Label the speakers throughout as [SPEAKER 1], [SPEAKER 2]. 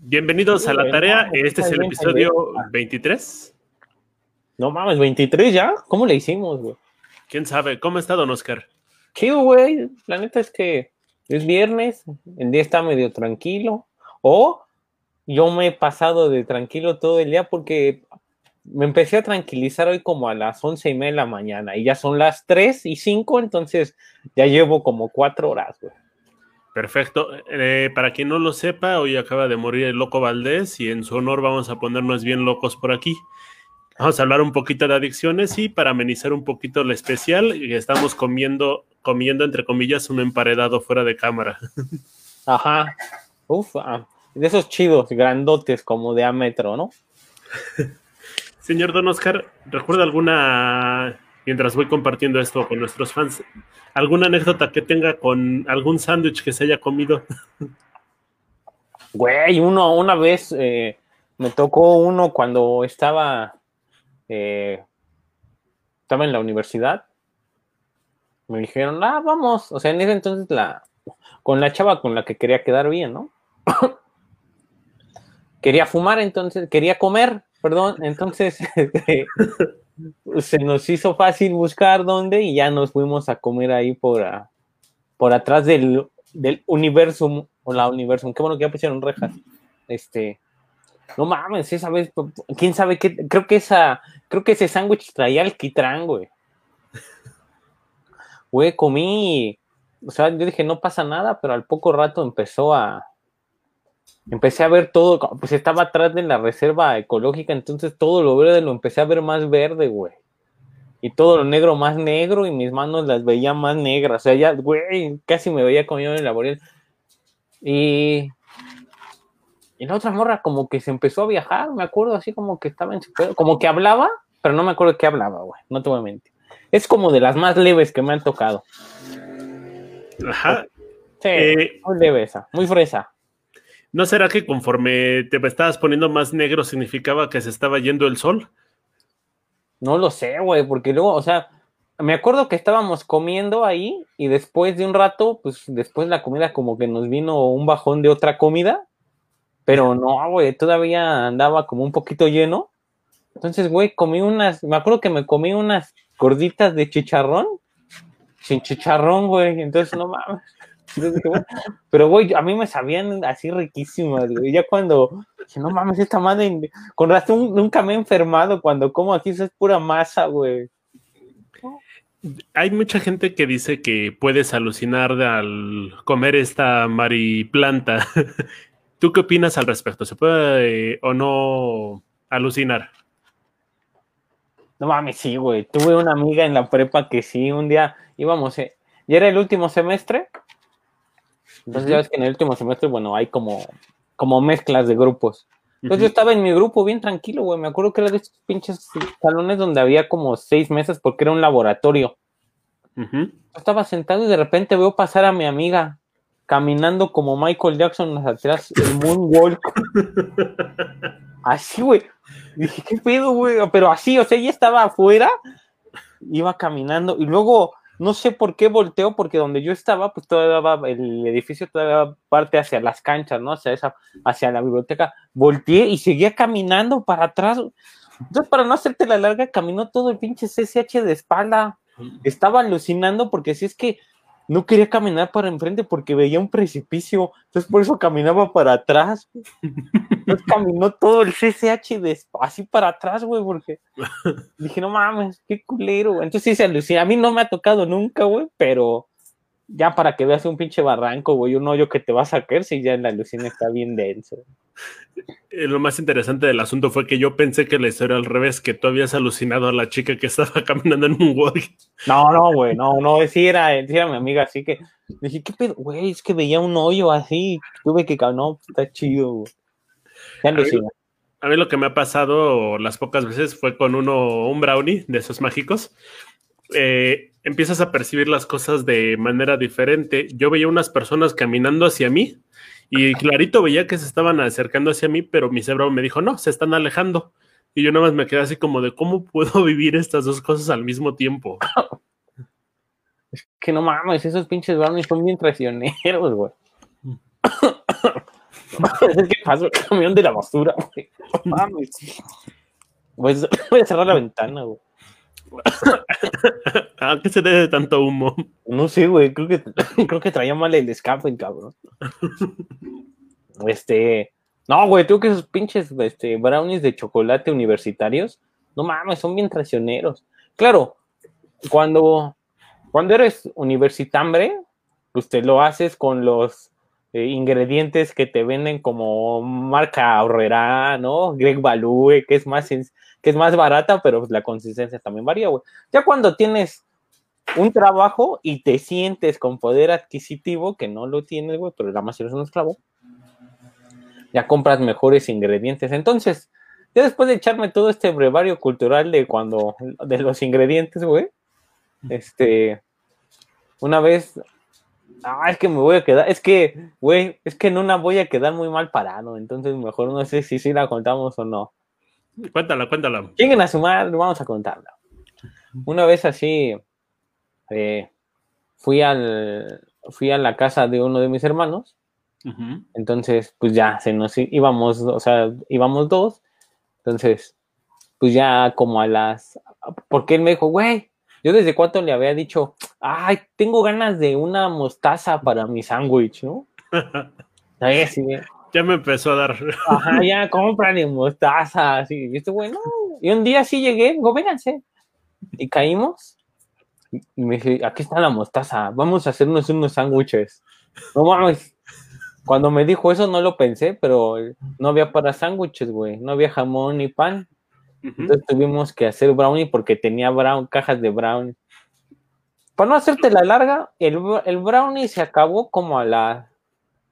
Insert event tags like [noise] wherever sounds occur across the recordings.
[SPEAKER 1] Bienvenidos a la tarea. Este es el episodio 23.
[SPEAKER 2] No mames, 23 ya. ¿Cómo le hicimos, güey?
[SPEAKER 1] ¿Quién sabe? ¿Cómo está, don Oscar?
[SPEAKER 2] Chido, güey. La neta es que es viernes, el día está medio tranquilo. O yo me he pasado de tranquilo todo el día porque me empecé a tranquilizar hoy como a las once y media de la mañana y ya son las 3 y 5, entonces ya llevo como cuatro horas, güey.
[SPEAKER 1] Perfecto. Eh, para quien no lo sepa, hoy acaba de morir el loco Valdés y en su honor vamos a ponernos bien locos por aquí. Vamos a hablar un poquito de adicciones y para amenizar un poquito lo especial, estamos comiendo, comiendo entre comillas, un emparedado fuera de cámara. [laughs]
[SPEAKER 2] Ajá. Uf, ah, de esos chidos, grandotes, como diámetro, ¿no? [laughs]
[SPEAKER 1] Señor Don Oscar, ¿recuerda alguna, mientras voy compartiendo esto con nuestros fans, alguna anécdota que tenga con algún sándwich que se haya comido?
[SPEAKER 2] Güey, uno, una vez eh, me tocó uno cuando estaba, eh, estaba en la universidad. Me dijeron, ah, vamos. O sea, en ese entonces la, con la chava con la que quería quedar bien, ¿no? [coughs] quería fumar, entonces, quería comer, perdón, entonces [laughs] este, se nos hizo fácil buscar dónde y ya nos fuimos a comer ahí por, por atrás del, del Universum o la Universum. Qué bueno que ya pusieron rejas. Este, no mames, esa vez, quién sabe qué, creo que esa, creo que ese sándwich traía alquitrán, güey. Güey, comí, o sea, yo dije, no pasa nada, pero al poco rato empezó a, empecé a ver todo, pues estaba atrás de la reserva ecológica, entonces todo lo verde lo empecé a ver más verde, güey. Y todo lo negro más negro y mis manos las veía más negras. O sea, ya, güey, casi me veía comiendo en el laboral. Y, y la otra morra como que se empezó a viajar, me acuerdo así como que estaba en su pedo, como que hablaba, pero no me acuerdo qué hablaba, güey, no te voy a mentir. Es como de las más leves que me han tocado.
[SPEAKER 1] Ajá.
[SPEAKER 2] Sí, eh, muy leve esa, muy fresa.
[SPEAKER 1] ¿No será que conforme te estabas poniendo más negro significaba que se estaba yendo el sol?
[SPEAKER 2] No lo sé, güey, porque luego, o sea, me acuerdo que estábamos comiendo ahí y después de un rato, pues después la comida como que nos vino un bajón de otra comida, pero no, güey, todavía andaba como un poquito lleno. Entonces, güey, comí unas, me acuerdo que me comí unas gorditas de chicharrón, sin chicharrón, güey, entonces no mames. Pero, güey, a mí me sabían así riquísimas, güey. Ya cuando, dije, no mames, esta madre, con razón nunca me he enfermado cuando como aquí, eso es pura masa, güey.
[SPEAKER 1] Hay mucha gente que dice que puedes alucinar al comer esta mariplanta. [laughs] ¿Tú qué opinas al respecto? ¿Se puede eh, o no alucinar?
[SPEAKER 2] No mames, sí, güey. Tuve una amiga en la prepa que sí, un día íbamos, eh, ya era el último semestre, entonces, ya ves que en el último semestre, bueno, hay como, como mezclas de grupos. Entonces, yo estaba en mi grupo bien tranquilo, güey. Me acuerdo que era de estos pinches salones donde había como seis mesas porque era un laboratorio. estaba sentado y de repente veo pasar a mi amiga caminando como Michael Jackson atrás, el moonwalk. [laughs] así, güey. Dije, ¿qué pedo, güey? Pero así, o sea, ella estaba afuera, iba caminando y luego no sé por qué volteo, porque donde yo estaba, pues todavía el edificio todavía parte hacia las canchas, ¿no? Hacia esa, hacia la biblioteca. Volteé y seguía caminando para atrás. Entonces, para no hacerte la larga, caminó todo el pinche CCH de espalda. Estaba alucinando porque si es que no quería caminar para enfrente porque veía un precipicio, entonces por eso caminaba para atrás. Entonces caminó todo el CCH de, así para atrás, güey, porque [laughs] dije, no mames, qué culero. Entonces sí se alucina. A mí no me ha tocado nunca, güey, pero ya para que veas un pinche barranco, güey, un hoyo que te vas a caer si ya en la alucina está bien denso.
[SPEAKER 1] Eh, lo más interesante del asunto fue que yo pensé que la historia al revés, que tú habías alucinado a la chica que estaba [laughs] caminando en un walk.
[SPEAKER 2] No, no, güey, no, no, sí era, sí era mi amiga, así que dije, ¿qué pedo? Güey, es que veía un hoyo así, tuve que, no, está chido, güey.
[SPEAKER 1] A mí, a mí lo que me ha pasado las pocas veces fue con uno, un brownie de esos mágicos. Eh, empiezas a percibir las cosas de manera diferente. Yo veía unas personas caminando hacia mí y clarito veía que se estaban acercando hacia mí, pero mi cerebro me dijo, no, se están alejando. Y yo nada más me quedé así como de, ¿cómo puedo [laughs] vivir estas dos cosas al mismo tiempo?
[SPEAKER 2] Es que no mames, esos pinches brownies son bien traicioneros, güey. [coughs] [laughs] ¿Qué pasó? El camión de la basura, güey. No mames. Pues, [laughs] voy a cerrar la ventana, güey. [laughs]
[SPEAKER 1] ¿A qué se debe tanto humo?
[SPEAKER 2] No sé, güey. Creo que, creo que traía mal el escape, cabrón. Este. No, güey, tengo que esos pinches este, brownies de chocolate universitarios. No mames, son bien traicioneros. Claro, cuando, cuando eres universitambre, pues te lo haces con los eh, ingredientes que te venden como marca ahorrera, ¿no? Greg Balue, que es más, que es más barata, pero pues la consistencia también varía, güey. Ya cuando tienes un trabajo y te sientes con poder adquisitivo, que no lo tienes, güey, pero la más eres un esclavo, ya compras mejores ingredientes. Entonces, ya después de echarme todo este brevario cultural de cuando, de los ingredientes, güey, este, una vez, ah, es que me voy a quedar, es que, güey, es que en una voy a quedar muy mal parado, entonces mejor no sé si sí la contamos o no.
[SPEAKER 1] Cuéntala, cuéntala.
[SPEAKER 2] Lleguen a sumar, vamos a contarla. Una vez así, eh, fui al, fui a la casa de uno de mis hermanos entonces, pues ya se nos íbamos, o sea, íbamos dos. Entonces, pues ya como a las. Porque él me dijo, güey, yo desde cuánto le había dicho, ay, tengo ganas de una mostaza para mi sándwich, ¿no? [laughs]
[SPEAKER 1] Ya me empezó a dar.
[SPEAKER 2] Ajá, ya cómprale mostaza. Así. Y esto, bueno. Y un día sí llegué, digo, vénganse. Y caímos. Y me dije, aquí está la mostaza, vamos a hacernos unos sándwiches. No mames, cuando me dijo eso no lo pensé, pero no había para sándwiches, güey. No había jamón ni pan. Entonces tuvimos que hacer brownie porque tenía brown, cajas de brownie. Para no hacerte la larga, el, brownie se acabó como a la...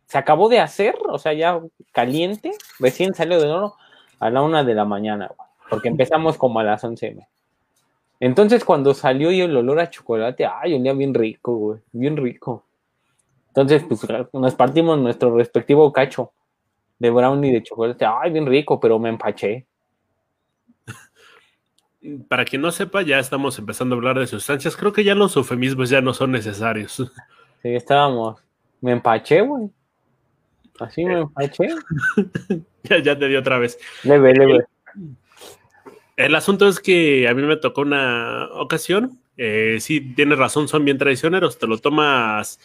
[SPEAKER 2] Se acabó de hacer, o sea, ya caliente, recién salió de oro, a la una de la mañana, güey. Porque empezamos como a las once. Entonces cuando salió y el olor a chocolate, ay, olía bien rico, güey. Bien rico. Entonces, pues nos partimos nuestro respectivo cacho de brownie de chocolate. Ay, bien rico, pero me empaché.
[SPEAKER 1] Para quien no sepa, ya estamos empezando a hablar de sustancias. Creo que ya los eufemismos ya no son necesarios. [laughs]
[SPEAKER 2] Sí, estábamos. Me empaché, güey. Así me empaché. [laughs]
[SPEAKER 1] ya, ya te di otra vez.
[SPEAKER 2] Leve, leve.
[SPEAKER 1] El asunto es que a mí me tocó una ocasión. Eh, sí, tienes razón, son bien traicioneros. Te lo tomas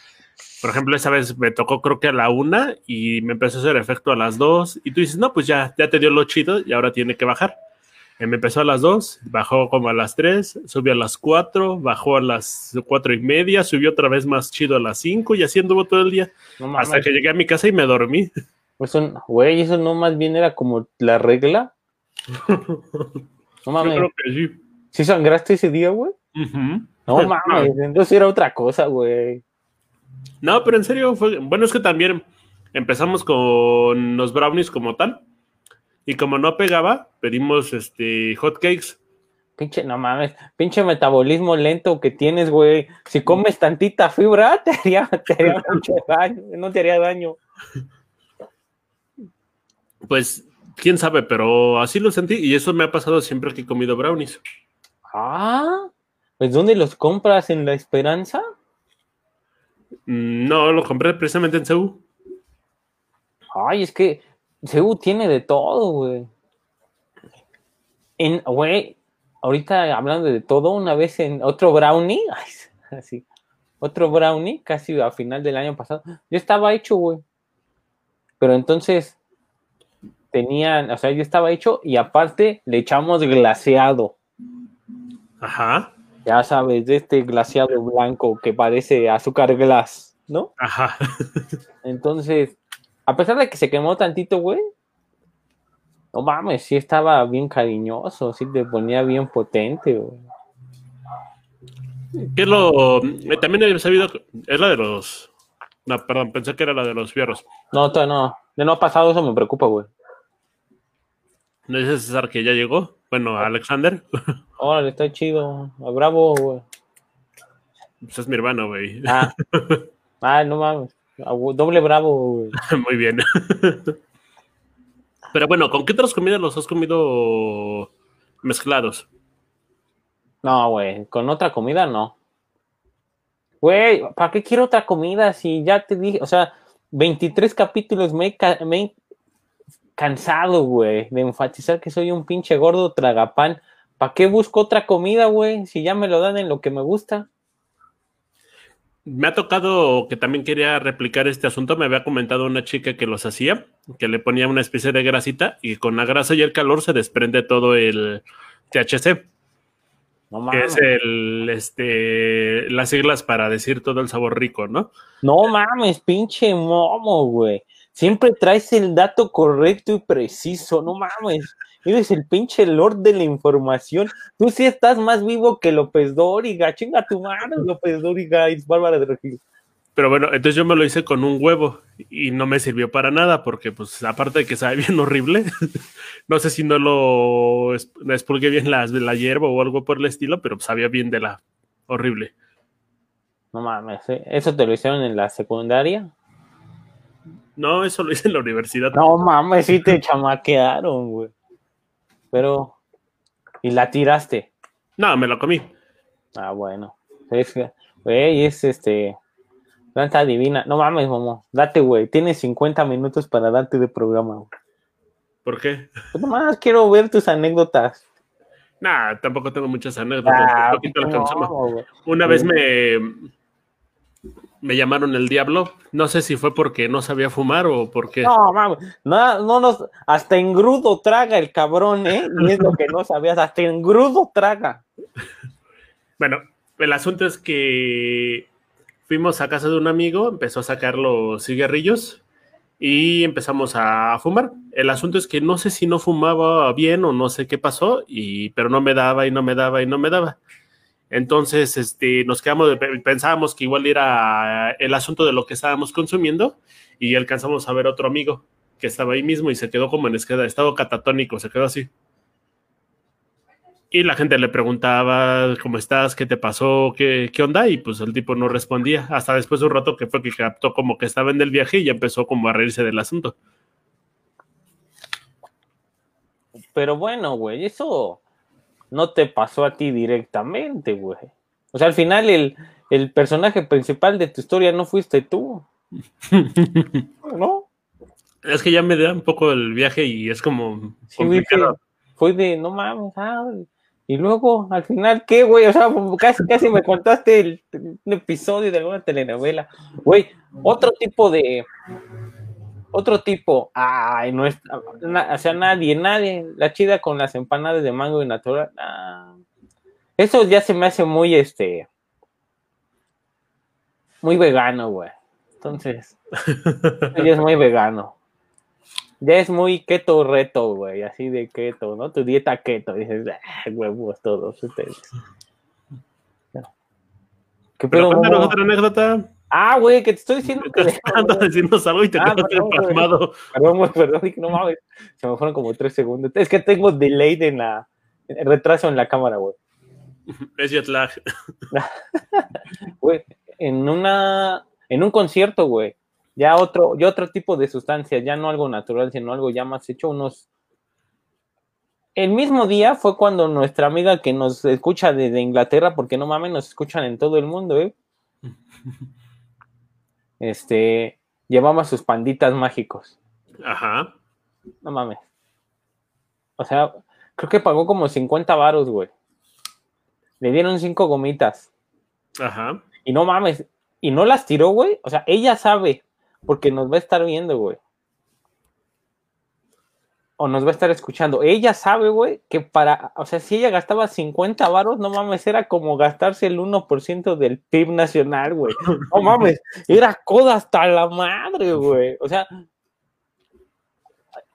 [SPEAKER 1] por ejemplo, esa vez me tocó creo que a la una y me empezó a hacer efecto a las dos y tú dices, no, pues ya, ya te dio lo chido y ahora tiene que bajar. Y me empezó a las dos, bajó como a las tres, subió a las cuatro, bajó a las cuatro y media, subió otra vez más chido a las cinco y así anduvo todo el día. hasta que llegué a mi casa y me dormí. [laughs]
[SPEAKER 2] Pues, güey, eso no más bien era como la regla. [laughs] No mames. Yo creo que sí. ¿Sí sangraste ese día, güey? No [laughs] mames, entonces era otra cosa, güey.
[SPEAKER 1] No, pero en serio, fue, bueno, es que también empezamos con los brownies como tal. Y como no pegaba, pedimos este hot cakes.
[SPEAKER 2] Pinche, no mames, pinche metabolismo lento que tienes, güey. Si comes tantita fibra, [laughs] te haría, te haría [laughs] mucho daño, no te haría daño.
[SPEAKER 1] Pues, quién sabe, pero así lo sentí y eso me ha pasado siempre que he comido brownies.
[SPEAKER 2] Ah, pues ¿dónde los compras? ¿En La Esperanza?
[SPEAKER 1] Mm, no, lo compré precisamente en CEU.
[SPEAKER 2] Ay, es que CEU tiene de todo, güey. En, güey, ahorita hablando de todo, una vez en otro brownie, [laughs] así, otro brownie, casi a final del año pasado, yo estaba hecho, güey. Pero entonces tenían, o sea, yo estaba hecho y aparte le echamos glaseado.
[SPEAKER 1] Ajá
[SPEAKER 2] ya sabes, de este glaciado blanco que parece azúcar glass, ¿no?
[SPEAKER 1] Ajá.
[SPEAKER 2] Entonces, a pesar de que se quemó tantito, güey, no mames, sí estaba bien cariñoso, sí te ponía bien potente, güey.
[SPEAKER 1] ¿Qué es lo. Eh, también he sabido. Es la de los. No, perdón, pensé que era la de los fierros.
[SPEAKER 2] No, no. De no ha pasado, eso me preocupa, güey.
[SPEAKER 1] ¿No dice César que ya llegó? Bueno, Alexander. [laughs]
[SPEAKER 2] Órale, está chido. Bravo, güey.
[SPEAKER 1] Pues es mi hermano, güey.
[SPEAKER 2] Ah, [laughs] ah no mames. Doble bravo, güey. [laughs]
[SPEAKER 1] Muy bien. Pero bueno, ¿con qué otras comidas los has comido mezclados?
[SPEAKER 2] No, güey, con otra comida no. Güey, ¿para qué quiero otra comida si ya te dije? O sea, 23 capítulos me, me he cansado, güey, de enfatizar que soy un pinche gordo tragapán. ¿Para qué busco otra comida, güey? Si ya me lo dan en lo que me gusta.
[SPEAKER 1] Me ha tocado que también quería replicar este asunto. Me había comentado una chica que los hacía, que le ponía una especie de grasita y con la grasa y el calor se desprende todo el THC. No que es el, este, las siglas para decir todo el sabor rico, ¿no?
[SPEAKER 2] No mames, pinche momo, güey. Siempre traes el dato correcto y preciso, no mames. Eres el pinche lord de la información. Tú sí estás más vivo que López Dóriga. Chinga tu madre, López Dóriga y Bárbara de Regil.
[SPEAKER 1] Pero bueno, entonces yo me lo hice con un huevo y no me sirvió para nada porque, pues, aparte de que sabe bien horrible, [laughs] no sé si no lo expulgué bien la, la hierba o algo por el estilo, pero sabía bien de la horrible.
[SPEAKER 2] No mames, ¿eh? ¿eso te lo hicieron en la secundaria?
[SPEAKER 1] No, eso lo hice en la universidad.
[SPEAKER 2] No mames, sí te [laughs] chamaquearon, güey. Pero, ¿y la tiraste?
[SPEAKER 1] No, me la comí.
[SPEAKER 2] Ah, bueno. Es, güey, es este. Planta divina. No mames, momo. Date, güey. Tienes 50 minutos para darte de programa, güey.
[SPEAKER 1] ¿Por qué?
[SPEAKER 2] Pues nomás quiero ver tus anécdotas.
[SPEAKER 1] Nah, tampoco tengo muchas anécdotas. Ah, Una vez me me llamaron el diablo. No sé si fue porque no sabía fumar o porque.
[SPEAKER 2] No, mames, no, no nos, hasta en grudo traga el cabrón, ¿eh? Y es lo que no sabías, hasta en grudo traga. [laughs]
[SPEAKER 1] Bueno, el asunto es que fuimos a casa de un amigo, empezó a sacar los cigarrillos y empezamos a fumar. El asunto es que no sé si no fumaba bien o no sé qué pasó, y, pero no me daba y no me daba y no me daba. Entonces, este, nos quedamos, pensábamos que igual era el asunto de lo que estábamos consumiendo y alcanzamos a ver otro amigo que estaba ahí mismo y se quedó como en estado catatónico, se quedó así. Y la gente le preguntaba, ¿cómo estás? ¿Qué te pasó? ¿Qué, ¿Qué onda? Y pues el tipo no respondía. Hasta después de un rato que fue que captó como que estaba en el viaje y ya empezó como a reírse del asunto.
[SPEAKER 2] Pero bueno, güey, eso no te pasó a ti directamente, güey. O sea, al final el, el personaje principal de tu historia no fuiste tú. [laughs] ¿No?
[SPEAKER 1] Es que ya me da un poco el viaje y es como complicado.
[SPEAKER 2] fue de, no mames, ah, y luego, al final, ¿qué, güey? O sea, casi, casi me contaste el, un episodio de alguna telenovela. Güey, otro tipo de, otro tipo, ay, no es, o sea, nadie, nadie, la chida con las empanadas de mango y natural, eso ya se me hace muy, este, muy vegano, güey. Entonces, ya es muy vegano. Ya es muy keto reto, güey, así de keto, ¿no? Tu dieta keto, dices, ah, huevos todos ustedes.
[SPEAKER 1] ¿Qué pedo? otra anécdota.
[SPEAKER 2] Ah, güey, que te estoy diciendo que.
[SPEAKER 1] Te estoy [laughs] decirnos algo y te ah, quedaste pasmado.
[SPEAKER 2] Perdón, güey, perdón, no mames. Se me fueron como tres segundos. Es que tengo delay en la. Retraso en la cámara, güey.
[SPEAKER 1] Es jet lag. [laughs]
[SPEAKER 2] Güey, en una. En un concierto, güey. Ya otro, ya otro tipo de sustancia, ya no algo natural, sino algo ya más hecho, unos. El mismo día fue cuando nuestra amiga que nos escucha desde Inglaterra, porque no mames, nos escuchan en todo el mundo, ¿eh? [laughs] este, llevaba sus panditas mágicos.
[SPEAKER 1] Ajá.
[SPEAKER 2] No mames. O sea, creo que pagó como 50 varos, güey. Le dieron cinco gomitas.
[SPEAKER 1] Ajá.
[SPEAKER 2] Y no mames. Y no las tiró, güey. O sea, ella sabe, porque nos va a estar viendo, güey o nos va a estar escuchando. Ella sabe, güey, que para, o sea, si ella gastaba 50 varos, no mames, era como gastarse el 1% del PIB nacional, güey. No [laughs] mames, era coda hasta la madre, güey. O sea,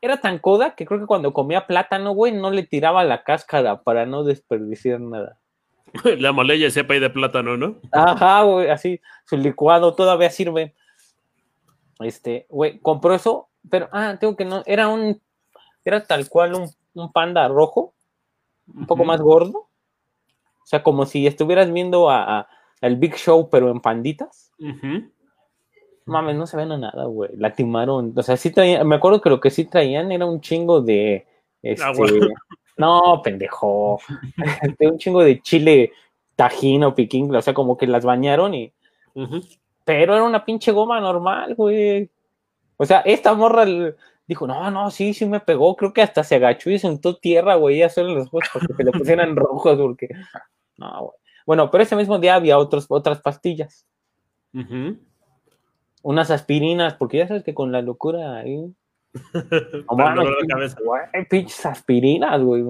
[SPEAKER 2] era tan coda que creo que cuando comía plátano, güey, no le tiraba la cáscara para no desperdiciar nada. [laughs]
[SPEAKER 1] La molella sepa ahí de plátano, ¿no?
[SPEAKER 2] Ajá, güey, así, su licuado todavía sirve. Este, güey, compró eso, pero, ah, tengo que no, era un era tal cual un, panda rojo, un poco más gordo. O sea, como si estuvieras viendo a, el Big Show, pero en panditas. Mames, no se ven a nada, güey. La timaron. O sea, sí traían, me acuerdo que lo que sí traían era un chingo de. Este, [laughs] no, pendejo. [laughs] de un chingo de chile tajín o piquín. O sea, como que las bañaron y. Pero era una pinche goma normal, güey. O sea, esta morra dijo, no, no, sí, sí me pegó. Creo que hasta se agachó y sentó tierra, güey, ya solo los ojos porque se le pusieran [laughs] rojos, porque. No, güey. Bueno, pero ese mismo día había otros, otras pastillas. Unas aspirinas, porque ya sabes que con la locura ahí. [laughs] pinches aspirinas, güey.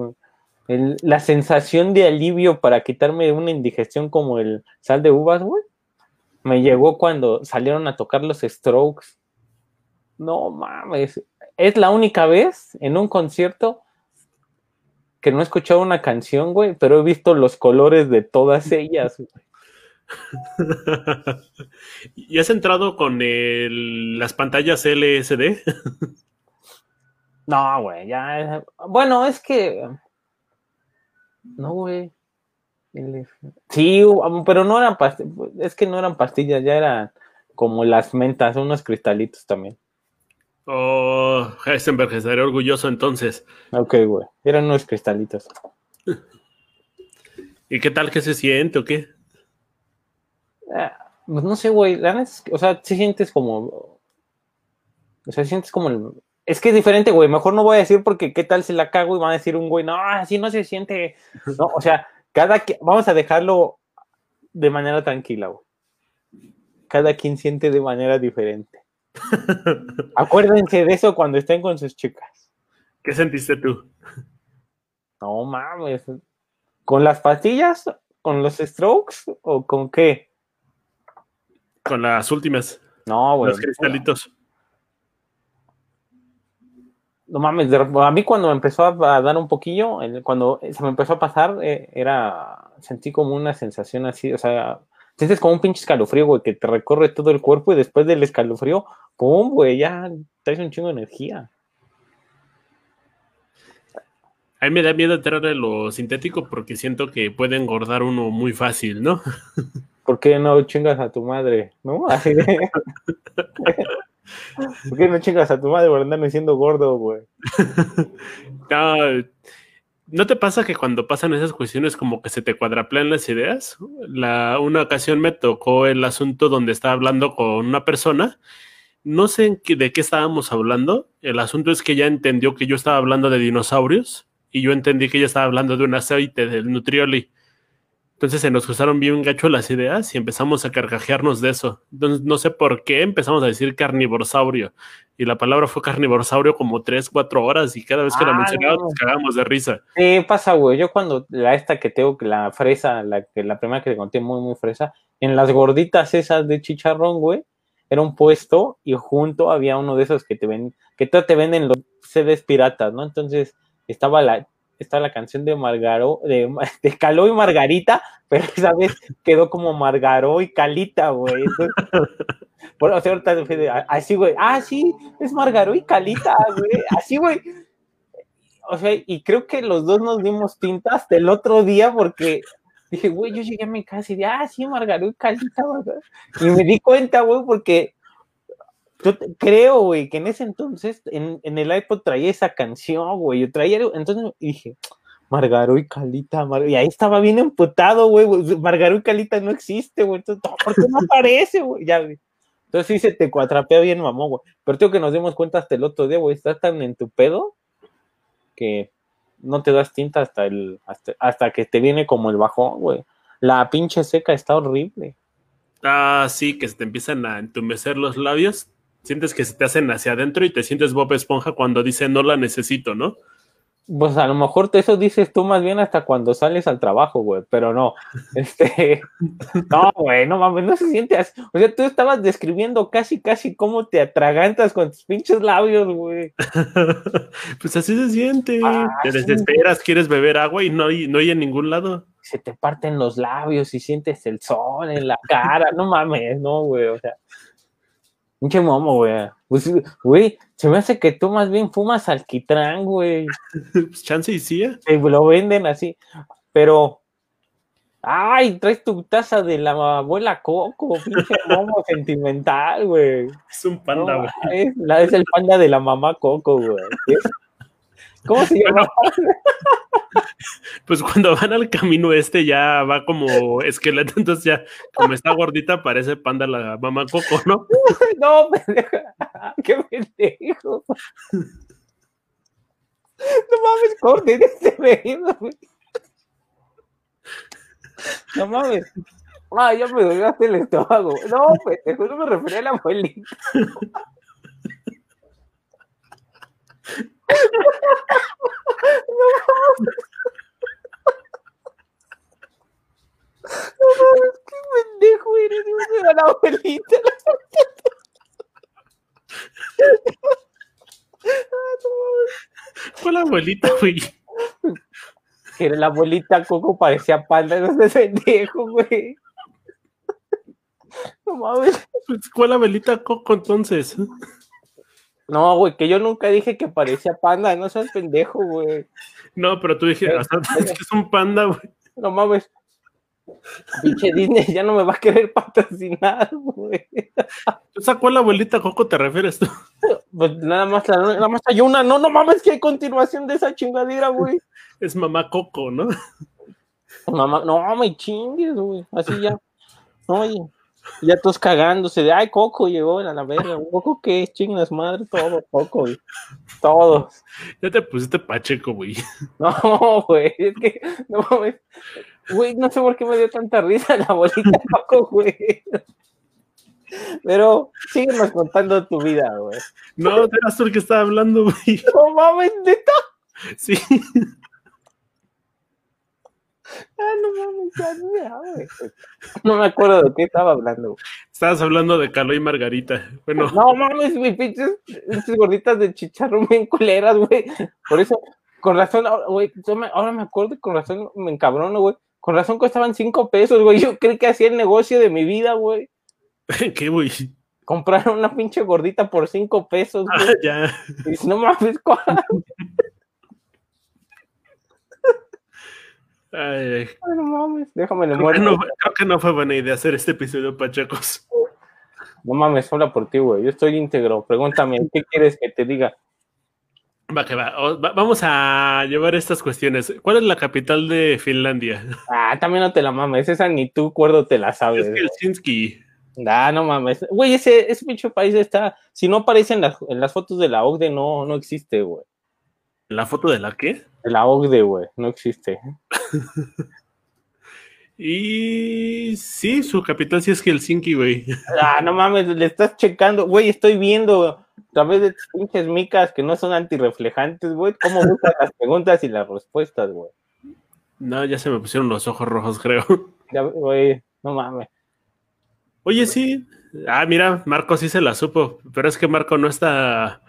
[SPEAKER 2] la sensación de alivio para quitarme una indigestión como el sal de uvas, güey, me llegó cuando salieron a tocar los Strokes. No mames, es la única vez en un concierto que no he escuchado una canción, güey, pero he visto los colores de todas [laughs] ellas.
[SPEAKER 1] ¿Y has entrado con las pantallas LSD?
[SPEAKER 2] no, güey, ya. Bueno, es que. No, güey. Sí, pero no eran pastillas. Es que no eran pastillas, ya eran como las mentas, unos cristalitos también.
[SPEAKER 1] Oh, Heisenberg estaría orgulloso entonces.
[SPEAKER 2] Ok, güey. Eran unos cristalitos.
[SPEAKER 1] ¿Y qué tal que se siente o qué?
[SPEAKER 2] Ah, pues no sé, güey. O sea, si sientes como. O sea, sientes como. Es que es diferente, güey. Mejor no voy a decir porque qué tal si la cago y van a decir un güey, no, así no se siente. No, o sea, cada quien. Vamos a dejarlo de manera tranquila, güey. Cada quien siente de manera diferente. [laughs] Acuérdense de eso cuando estén con sus chicas.
[SPEAKER 1] ¿Qué sentiste tú?
[SPEAKER 2] No mames. ¿Con las pastillas? ¿Con los strokes? ¿O con qué?
[SPEAKER 1] Con las últimas.
[SPEAKER 2] No, güey.
[SPEAKER 1] Los cristalitos.
[SPEAKER 2] No mames, a mí cuando me empezó a dar un poquillo, cuando se me empezó a pasar, eh, era, sentí como una sensación así, o sea, sientes como un pinche escalofrío, güey, que te recorre todo el cuerpo y después del escalofrío, pum, güey, ya traes un chingo de energía.
[SPEAKER 1] A mí me da miedo entrar en lo sintético porque siento que puede engordar uno muy fácil, ¿no? [laughs]
[SPEAKER 2] ¿Por qué no chingas a tu madre? ¿No? [laughs] Así de... ¿Por qué no chingas a tu madre por andarme siendo gordo, güey? [laughs]
[SPEAKER 1] no, ¿No te pasa que cuando pasan esas cuestiones como que se te cuadraplean las ideas? La, una ocasión me tocó el asunto donde estaba hablando con una persona. No sé de qué estábamos hablando. El asunto es que ella entendió que yo estaba hablando de dinosaurios y yo entendí que ella estaba hablando de un aceite del Nutrioli. Entonces se nos cruzaron bien gacho las ideas y empezamos a carcajearnos de eso. Entonces no sé por qué empezamos a decir carnivorsaurio. Y la palabra fue carnivorsaurio como tres, cuatro horas y cada vez que la ah, mencionábamos nos cagábamos de risa.
[SPEAKER 2] Sí, pasa, güey. Yo cuando la esta que tengo, la fresa, la, que, la primera que te conté muy, muy fresa, en las gorditas esas de chicharrón, güey, era un puesto y junto había uno de esos que te ven, que te venden los CDs piratas, ¿no? Entonces estaba la está la canción de Margaro, de, [laughs] de Caló y Margarita, pero esa vez quedó como Margaró y Calita, güey. O sea, así, güey, ah, sí, es Margaró y Calita, güey, así, güey. O sea, y creo que los dos nos dimos tintas hasta el otro día porque dije, güey, yo llegué a mi casa y dije, ah, sí, Margaró y Calita, güey. Y me di cuenta, güey, porque yo creo, güey, que en ese entonces en, el iPod traía esa canción, güey. Yo traía, entonces dije, Margaró y Calita, y ahí estaba bien emputado, güey. Margaró y Calita no existe, güey. Entonces, ¿por qué no aparece, güey? Ya, güey. Entonces sí se te cuatrapea bien, mamón, güey. Pero tengo que nos dimos cuenta hasta el otro día, güey. Estás tan en tu pedo que no te das tinta hasta el hasta, hasta que te viene como el bajón, güey. La pinche seca está horrible.
[SPEAKER 1] Ah, sí, que se te empiezan a entumecer los labios sientes que se te hacen hacia adentro y te sientes Bob Esponja cuando dice no la necesito, ¿no?
[SPEAKER 2] Pues a lo mejor eso dices tú más bien hasta cuando sales al trabajo, güey, pero no. [laughs] Este, [laughs] no, güey, no mames, no se siente así. O sea, tú estabas describiendo casi, casi cómo te atragantas con tus pinches labios, güey. [laughs]
[SPEAKER 1] pues así se siente. Ah, te desesperas, quieres beber agua y no hay, no hay en ningún lado.
[SPEAKER 2] Se te parten los labios y sientes el sol en la cara. No mames, no, güey, o sea. Pinche momo, güey. Pues, güey, se me hace que tú más bien fumas alquitrán, güey. [laughs]
[SPEAKER 1] pues chance y sí. ¿eh?
[SPEAKER 2] lo venden así. Pero, ay, traes tu taza de la abuela Coco, pinche [laughs] momo sentimental, güey.
[SPEAKER 1] Es un panda, güey.
[SPEAKER 2] es, el panda de la mamá Coco, güey. ¿Cómo se llama? [laughs]
[SPEAKER 1] Pues cuando van al camino este ya va como esqueleto, entonces ya como está gordita parece panda la mamá Coco, ¿no? [laughs]
[SPEAKER 2] No, pendeja. [laughs] Qué pendejo. No mames, corte este güey. No mames. Ah, ya me dolgaste el estómago. No, pendejo, no me refería a la abuelita. No mames, qué pendejo eres, güey, la abuelita.
[SPEAKER 1] Fue la abuelita, güey.
[SPEAKER 2] Era la abuelita Coco, parecía panda, no sé, pendejo, güey. No mames.
[SPEAKER 1] ¿Cuál abuelita Coco entonces?
[SPEAKER 2] No, güey, que yo nunca dije que parecía panda, no seas pendejo, güey.
[SPEAKER 1] No, pero tú dijiste, es que es un panda, güey.
[SPEAKER 2] No mames. Pinche Disney ya no me va a querer patrocinar, güey.
[SPEAKER 1] O sea, ¿cuál abuelita Coco te refieres tú?
[SPEAKER 2] Pues nada más, nada más hay una, no, no mames, que hay continuación de esa chingadera, güey.
[SPEAKER 1] Es mamá Coco, ¿no?
[SPEAKER 2] Mamá, no me chingues, güey. Así ya. Oye, ya todos cagándose de ay, Coco llegó a la verga. Coco qué chingas madre, todo, Coco, güey. Todos.
[SPEAKER 1] Ya te pusiste pacheco, güey. [laughs]
[SPEAKER 2] No, güey, es que, no mames. Güey, no sé por qué me dio tanta risa la abuelita Coco, [laughs] güey. Pero síguenos contando tu vida, güey.
[SPEAKER 1] No, eras tú el que estaba hablando, güey.
[SPEAKER 2] No mames, neta.
[SPEAKER 1] Sí. [laughs]
[SPEAKER 2] Ah, no mames, ya, güey. No me acuerdo de qué estaba hablando. güey.
[SPEAKER 1] Estabas hablando de Carlos y Margarita. Bueno,
[SPEAKER 2] No mames, mi pinches, pinches gorditas de chicharrón bien culeras, güey. Por eso, con razón, güey, yo me- ahora me acuerdo y con razón me encabrono, güey. Con razón costaban cinco pesos, güey. Yo creí que hacía el negocio de mi vida, güey. [laughs]
[SPEAKER 1] ¿qué, güey?
[SPEAKER 2] Comprar una pinche gordita por cinco pesos,
[SPEAKER 1] Ah,
[SPEAKER 2] güey.
[SPEAKER 1] ya.
[SPEAKER 2] Y dices, no mames, ¿cuál?
[SPEAKER 1] Ay, ay.
[SPEAKER 2] No mames, déjame le
[SPEAKER 1] Creo, que no, creo que no fue buena idea hacer este episodio, Pachecos.
[SPEAKER 2] No mames, habla por ti, güey. Yo estoy íntegro. Pregúntame, ¿qué quieres que te diga?
[SPEAKER 1] Va que va. O- va- Vamos a llevar estas cuestiones. ¿Cuál es la capital de Finlandia?
[SPEAKER 2] Ah, también no te la mames. Esa ni tú, cuerdo, te la sabes.
[SPEAKER 1] Es Helsinki.
[SPEAKER 2] Ah, no mames. Güey, ese, ese pinche país está. Si no aparece en las, en las fotos de la OCDE, no, no existe, güey.
[SPEAKER 1] ¿La foto de la qué?
[SPEAKER 2] De la OCDE, güey. No existe. [laughs]
[SPEAKER 1] Y sí, su capital sí es Helsinki, güey. [laughs]
[SPEAKER 2] Ah, no mames, le estás checando. Güey, estoy viendo a través de tus pinches micas que no son antirreflejantes, güey. ¿Cómo buscas las preguntas y las respuestas, güey?
[SPEAKER 1] No, ya se me pusieron los ojos rojos, [laughs] creo.
[SPEAKER 2] Ya, Güey, no mames.
[SPEAKER 1] Oye, sí. Ah, mira, Marco sí se la supo, pero es que Marco no está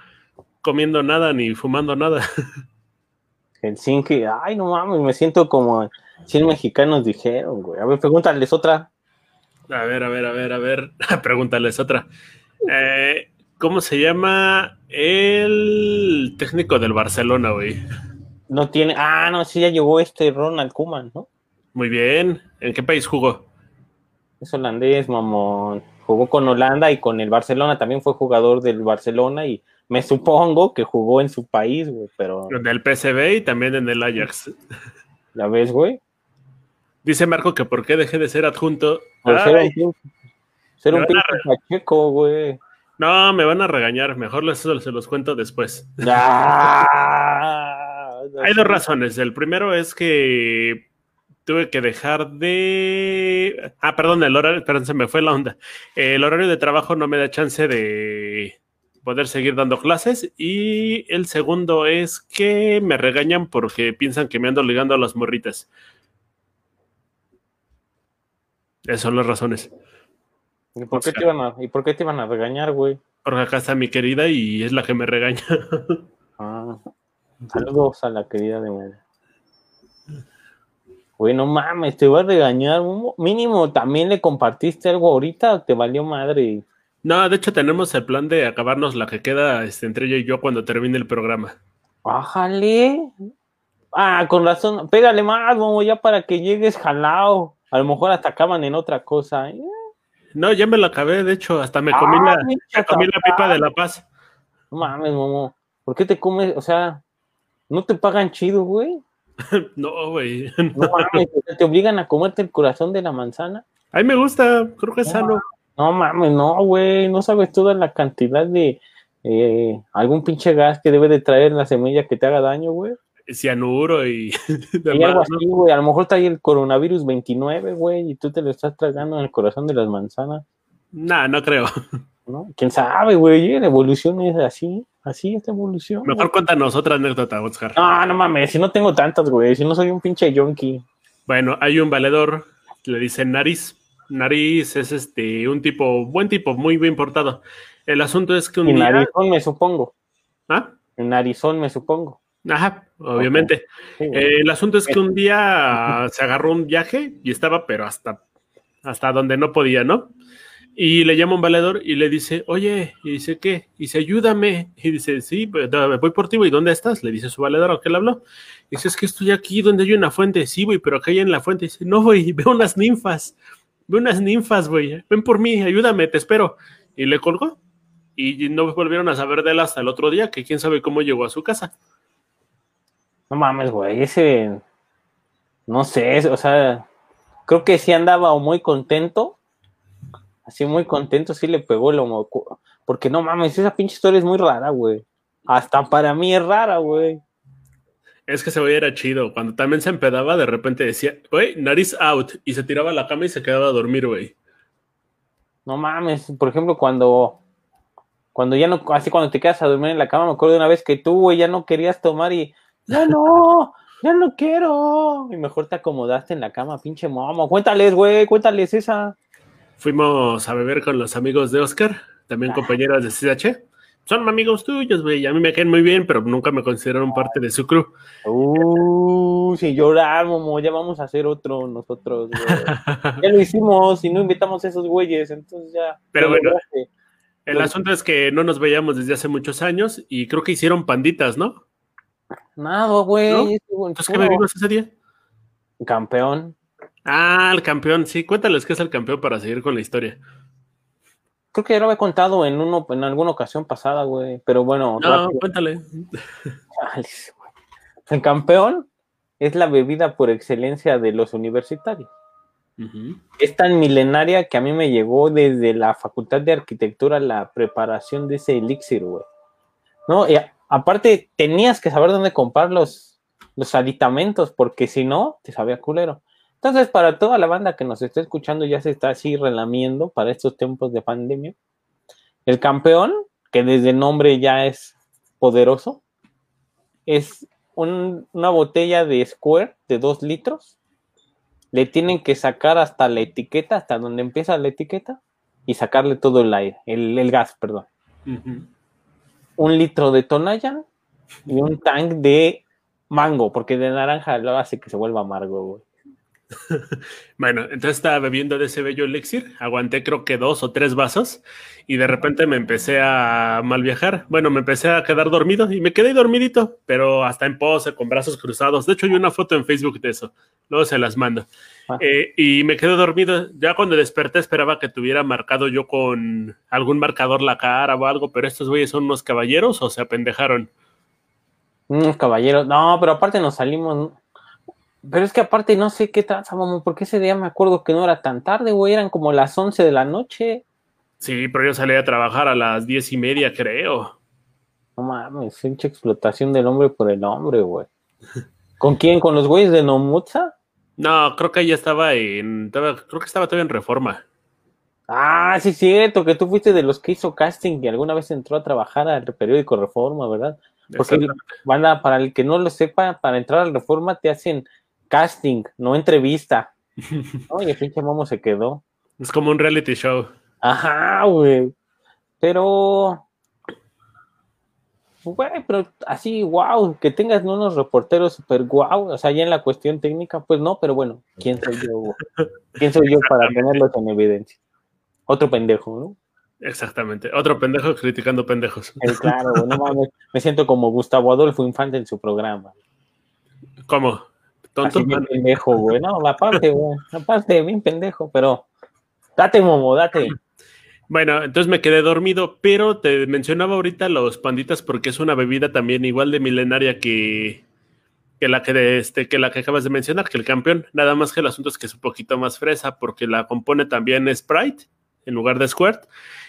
[SPEAKER 1] comiendo nada ni fumando nada. [laughs]
[SPEAKER 2] Helsinki, ay, no mames, me siento como 100 mexicanos dijeron, güey. A ver, pregúntales otra.
[SPEAKER 1] A ver, a ver, a ver, a ver. [laughs] Pregúntales otra. Eh, ¿Cómo se llama el técnico del Barcelona, güey?
[SPEAKER 2] No tiene. Ah, no, sí, ya llegó este Ronald Koeman, ¿no?
[SPEAKER 1] Muy bien. ¿En qué país jugó?
[SPEAKER 2] Es holandés, mamón. Jugó con Holanda y con el Barcelona. También fue jugador del Barcelona y me supongo que jugó en su país, güey. Pero,
[SPEAKER 1] Del PSV y también en el Ajax.
[SPEAKER 2] ¿la ves, güey?
[SPEAKER 1] Dice Marco que por qué dejé de ser adjunto.
[SPEAKER 2] Ser un ser un pacheco, güey.
[SPEAKER 1] no, me van a regañar. Mejor les, se los cuento después.
[SPEAKER 2] Ah, [laughs]
[SPEAKER 1] Hay dos razones. El primero es que tuve que dejar de. Ah, perdón, el horario, perdón, se me fue la onda. El horario de trabajo no me da chance de poder seguir dando clases. Y el segundo es que me regañan porque piensan que me ando ligando a las morritas. Esas son las razones.
[SPEAKER 2] ¿Y por, qué te iban a, ¿Y por qué te iban a regañar, güey?
[SPEAKER 1] Porque acá está mi querida y es la que me regaña. [laughs]
[SPEAKER 2] Ah, saludos a la querida de Mel. Güey, no mames, te voy a regañar. Mínimo, también le compartiste algo ahorita, te valió madre.
[SPEAKER 1] No, de hecho tenemos el plan de acabarnos la que queda este, entre ella y yo cuando termine el programa.
[SPEAKER 2] Bájale. Ah, con razón. Pégale más, momo, ya para que llegues jalao. A lo mejor hasta acaban en otra cosa. ¿eh?
[SPEAKER 1] No, ya me la acabé, de hecho, hasta me comí,
[SPEAKER 2] Ah,
[SPEAKER 1] la, me comí la pipa de la paz.
[SPEAKER 2] No mames, momo. ¿Por qué te comes? O sea, ¿no te pagan chido, güey? [laughs]
[SPEAKER 1] no, güey.
[SPEAKER 2] No mames, te obligan a comerte el corazón de la manzana.
[SPEAKER 1] A mí me gusta, creo que es sano.
[SPEAKER 2] No mames, no, güey, no sabes toda la cantidad de eh, algún pinche gas que debe de traer la semilla que te haga daño, güey.
[SPEAKER 1] Cianuro y... [laughs]
[SPEAKER 2] y algo así, güey, a lo mejor está ahí el coronavirus 29, güey, y tú te lo estás tragando en el corazón de las manzanas.
[SPEAKER 1] No, no creo.
[SPEAKER 2] ¿No? ¿Quién sabe, güey? La evolución es así, así esta evolución.
[SPEAKER 1] Mejor cuéntanos otra anécdota, Oscar.
[SPEAKER 2] No, no mames, si no tengo tantas, güey, si no soy un pinche yonki.
[SPEAKER 1] Bueno, hay un valedor, le dicen Nariz. Nariz es este, un tipo, buen tipo, muy bien portado. El asunto es que un
[SPEAKER 2] y narizón, me supongo.
[SPEAKER 1] ¿Ah?
[SPEAKER 2] El narizón, me supongo.
[SPEAKER 1] Ajá, obviamente. Eh, el asunto es que un día se agarró un viaje y estaba, pero hasta, hasta donde no podía, ¿no? Y le llama un valedor y le dice, oye, y dice, ¿qué? Y dice, ayúdame. Y dice, sí, pues, voy por ti, güey, ¿dónde estás? Le dice su valedor, ¿a qué le habló? Y dice, es que estoy aquí donde hay una fuente. Sí, güey, pero acá hay en la fuente. Y dice, no, güey, [laughs] veo unas ninfas. Veo unas ninfas, güey. Ven por mí, ayúdame, te espero. Y le colgó. Y no volvieron a saber de él hasta el otro día, que quién sabe cómo llegó a su casa.
[SPEAKER 2] No mames, güey, ese... No sé, o sea, creo que sí andaba muy contento así muy contento, sí le pegó el homo. Porque no mames, esa pinche historia es muy rara, güey. Hasta para mí es rara, güey.
[SPEAKER 1] Es que ese güey era chido. Cuando también se empedaba, de repente decía, güey, nariz out. Y se tiraba a la cama y se quedaba a dormir, güey.
[SPEAKER 2] No mames, por ejemplo, cuando. Cuando ya no. Así cuando te quedas a dormir en la cama, me acuerdo de una vez que tú, güey, ya no querías tomar y. ¡Ya no! ¡Ya no quiero! Y mejor te acomodaste en la cama, pinche momo. Cuéntales, güey, cuéntales esa.
[SPEAKER 1] Fuimos a beber con los amigos de Oscar, también ah. compañeros de CH. Son amigos tuyos, güey. A mí me caen muy bien, pero nunca me consideraron parte de su crew.
[SPEAKER 2] Uh, si lloramos, ya vamos a hacer otro nosotros, [laughs] ya lo hicimos y no invitamos a esos güeyes, entonces ya.
[SPEAKER 1] Pero bueno, el asunto es que no nos veíamos desde hace muchos años y creo que hicieron panditas, ¿no?
[SPEAKER 2] Nada, güey.
[SPEAKER 1] Entonces, ¿qué bebimos ese día?
[SPEAKER 2] Campeón.
[SPEAKER 1] Ah, el campeón, sí, cuéntales qué es el campeón para seguir con la historia.
[SPEAKER 2] Creo que ya lo he contado en uno, en alguna ocasión pasada, güey. Pero bueno.
[SPEAKER 1] No, cuéntale.
[SPEAKER 2] El campeón es la bebida por excelencia de los universitarios. Es tan milenaria que a mí me llegó desde la Facultad de Arquitectura la preparación de ese elixir, güey. No, y aparte tenías que saber dónde comprar los, los aditamentos, porque si no, te sabía culero. Entonces, para toda la banda que nos está escuchando, ya se está así relamiendo para estos tiempos de pandemia. El campeón, que desde el nombre ya es poderoso, es una botella de Square de dos litros. Le tienen que sacar hasta la etiqueta, hasta donde empieza la etiqueta, y sacarle todo el aire, el, gas, perdón. Un litro de Tonayan y un tank de mango, porque de naranja lo hace que se vuelva amargo, güey. [laughs]
[SPEAKER 1] bueno, entonces estaba bebiendo de ese bello elixir, aguanté creo que dos o tres vasos y de repente me empecé a mal viajar. Bueno, me empecé a quedar dormido y me quedé dormidito, pero hasta en pose, con brazos cruzados. De hecho, hay una foto en Facebook de eso, luego se las mando. Ah. Eh, y me quedé dormido. Ya cuando desperté esperaba que tuviera marcado yo con algún marcador la cara o algo, pero estos güeyes son unos caballeros o se apendejaron.
[SPEAKER 2] Unos caballeros, no, pero aparte nos salimos pero es que aparte no sé qué tal, porque ese día me acuerdo que no era tan tarde, güey, eran como las 11 de la noche.
[SPEAKER 1] Sí, pero yo salí a trabajar a las diez y media, creo.
[SPEAKER 2] No mames, pinche explotación del hombre por el hombre, güey. [laughs] ¿Con quién? ¿Con los güeyes de Nomutza?
[SPEAKER 1] No, creo que ella estaba en. creo que estaba todavía en reforma.
[SPEAKER 2] Ah, sí, cierto, que tú fuiste de los que hizo casting y alguna vez entró a trabajar al periódico Reforma, ¿verdad? Porque, van para el que no lo sepa, para entrar al Reforma te hacen casting, no entrevista. [laughs] Oye, pinche momo se quedó.
[SPEAKER 1] Es como un reality show.
[SPEAKER 2] Ajá, güey. Pero. Güey, pero así, wow, que tengas unos reporteros super guau, o sea, ya en la cuestión técnica, pues no, pero bueno, ¿quién soy yo? ¿Quién soy yo para tenerlos en evidencia? Otro pendejo, ¿no?
[SPEAKER 1] Exactamente, otro pendejo criticando pendejos.
[SPEAKER 2] claro, no mames, me siento como Gustavo Adolfo Infante en su programa.
[SPEAKER 1] ¿Cómo?
[SPEAKER 2] Tonto. bien pendejo, güey. No, aparte, [laughs] güey. Aparte, bien pendejo, pero date, momo, date.
[SPEAKER 1] Bueno, entonces me quedé dormido, pero te mencionaba ahorita los panditas porque es una bebida también igual de milenaria que, que la que, este, que la que acabas de mencionar, que el campeón. Nada más que el asunto es que es un poquito más fresa porque la compone también Sprite en lugar de Squirt.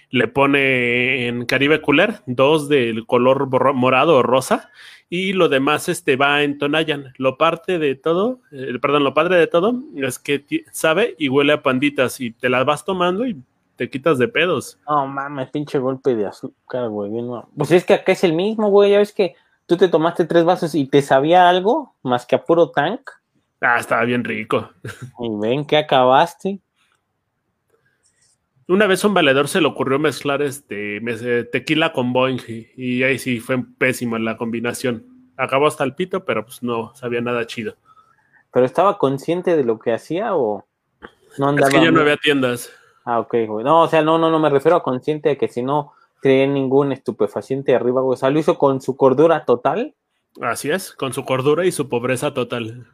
[SPEAKER 1] Le pone en Caribe Cooler dos del color morado o rosa y lo demás este, va en Tonayan. Lo parte de todo, eh, perdón, lo padre de todo es que sabe y huele a panditas y te las vas tomando y te quitas de pedos.
[SPEAKER 2] No mames, pinche golpe de azúcar, güey. Pues es que acá es el mismo, güey. Ya ves que tú te tomaste tres vasos y te sabía algo más que a puro tank.
[SPEAKER 1] Ah, estaba bien rico.
[SPEAKER 2] Y ven que acabaste.
[SPEAKER 1] Una vez a un valedor se le ocurrió mezclar este tequila con Boeing y, ahí sí fue pésima la combinación. Acabó hasta el pito, pero pues no sabía nada chido.
[SPEAKER 2] ¿Pero estaba consciente de lo que hacía o
[SPEAKER 1] no andaba? Es que yo no había tiendas.
[SPEAKER 2] Ah, ok, güey. No, o sea, no, no, no me refiero a consciente de que si no creía ningún estupefaciente arriba, güey. O sea, lo hizo con su cordura total.
[SPEAKER 1] Así es, con su cordura y su pobreza total.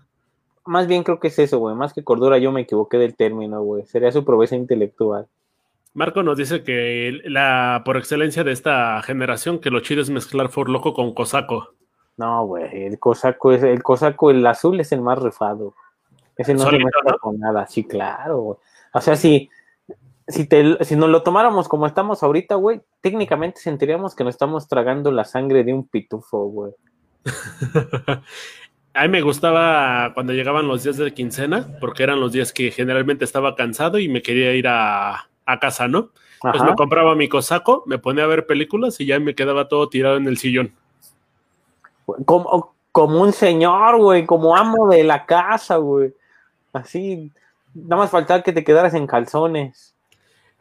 [SPEAKER 2] Más bien creo que es eso, güey. Más que cordura, yo me equivoqué del término, güey. Sería su pobreza intelectual.
[SPEAKER 1] Marco nos dice que la por excelencia de esta generación, que lo chido es mezclar For Loco con Cosaco.
[SPEAKER 2] No, güey, el Cosaco es el Cosaco, el azul es el más refado. Ese no se mezcla con nada, sí, claro, güey. O sea, si, si, te, si nos lo tomáramos como estamos ahorita, güey, técnicamente sentiríamos que nos estamos tragando la sangre de un pitufo, güey. [laughs]
[SPEAKER 1] a mí me gustaba cuando llegaban los días de quincena, porque eran los días que generalmente estaba cansado y me quería ir a, casa, ¿no? Pues me compraba mi cosaco, me ponía a ver películas y ya me quedaba todo tirado en el sillón.
[SPEAKER 2] Como, como un señor, güey, como amo de la casa, güey. Así, nada más faltaba que te quedaras en calzones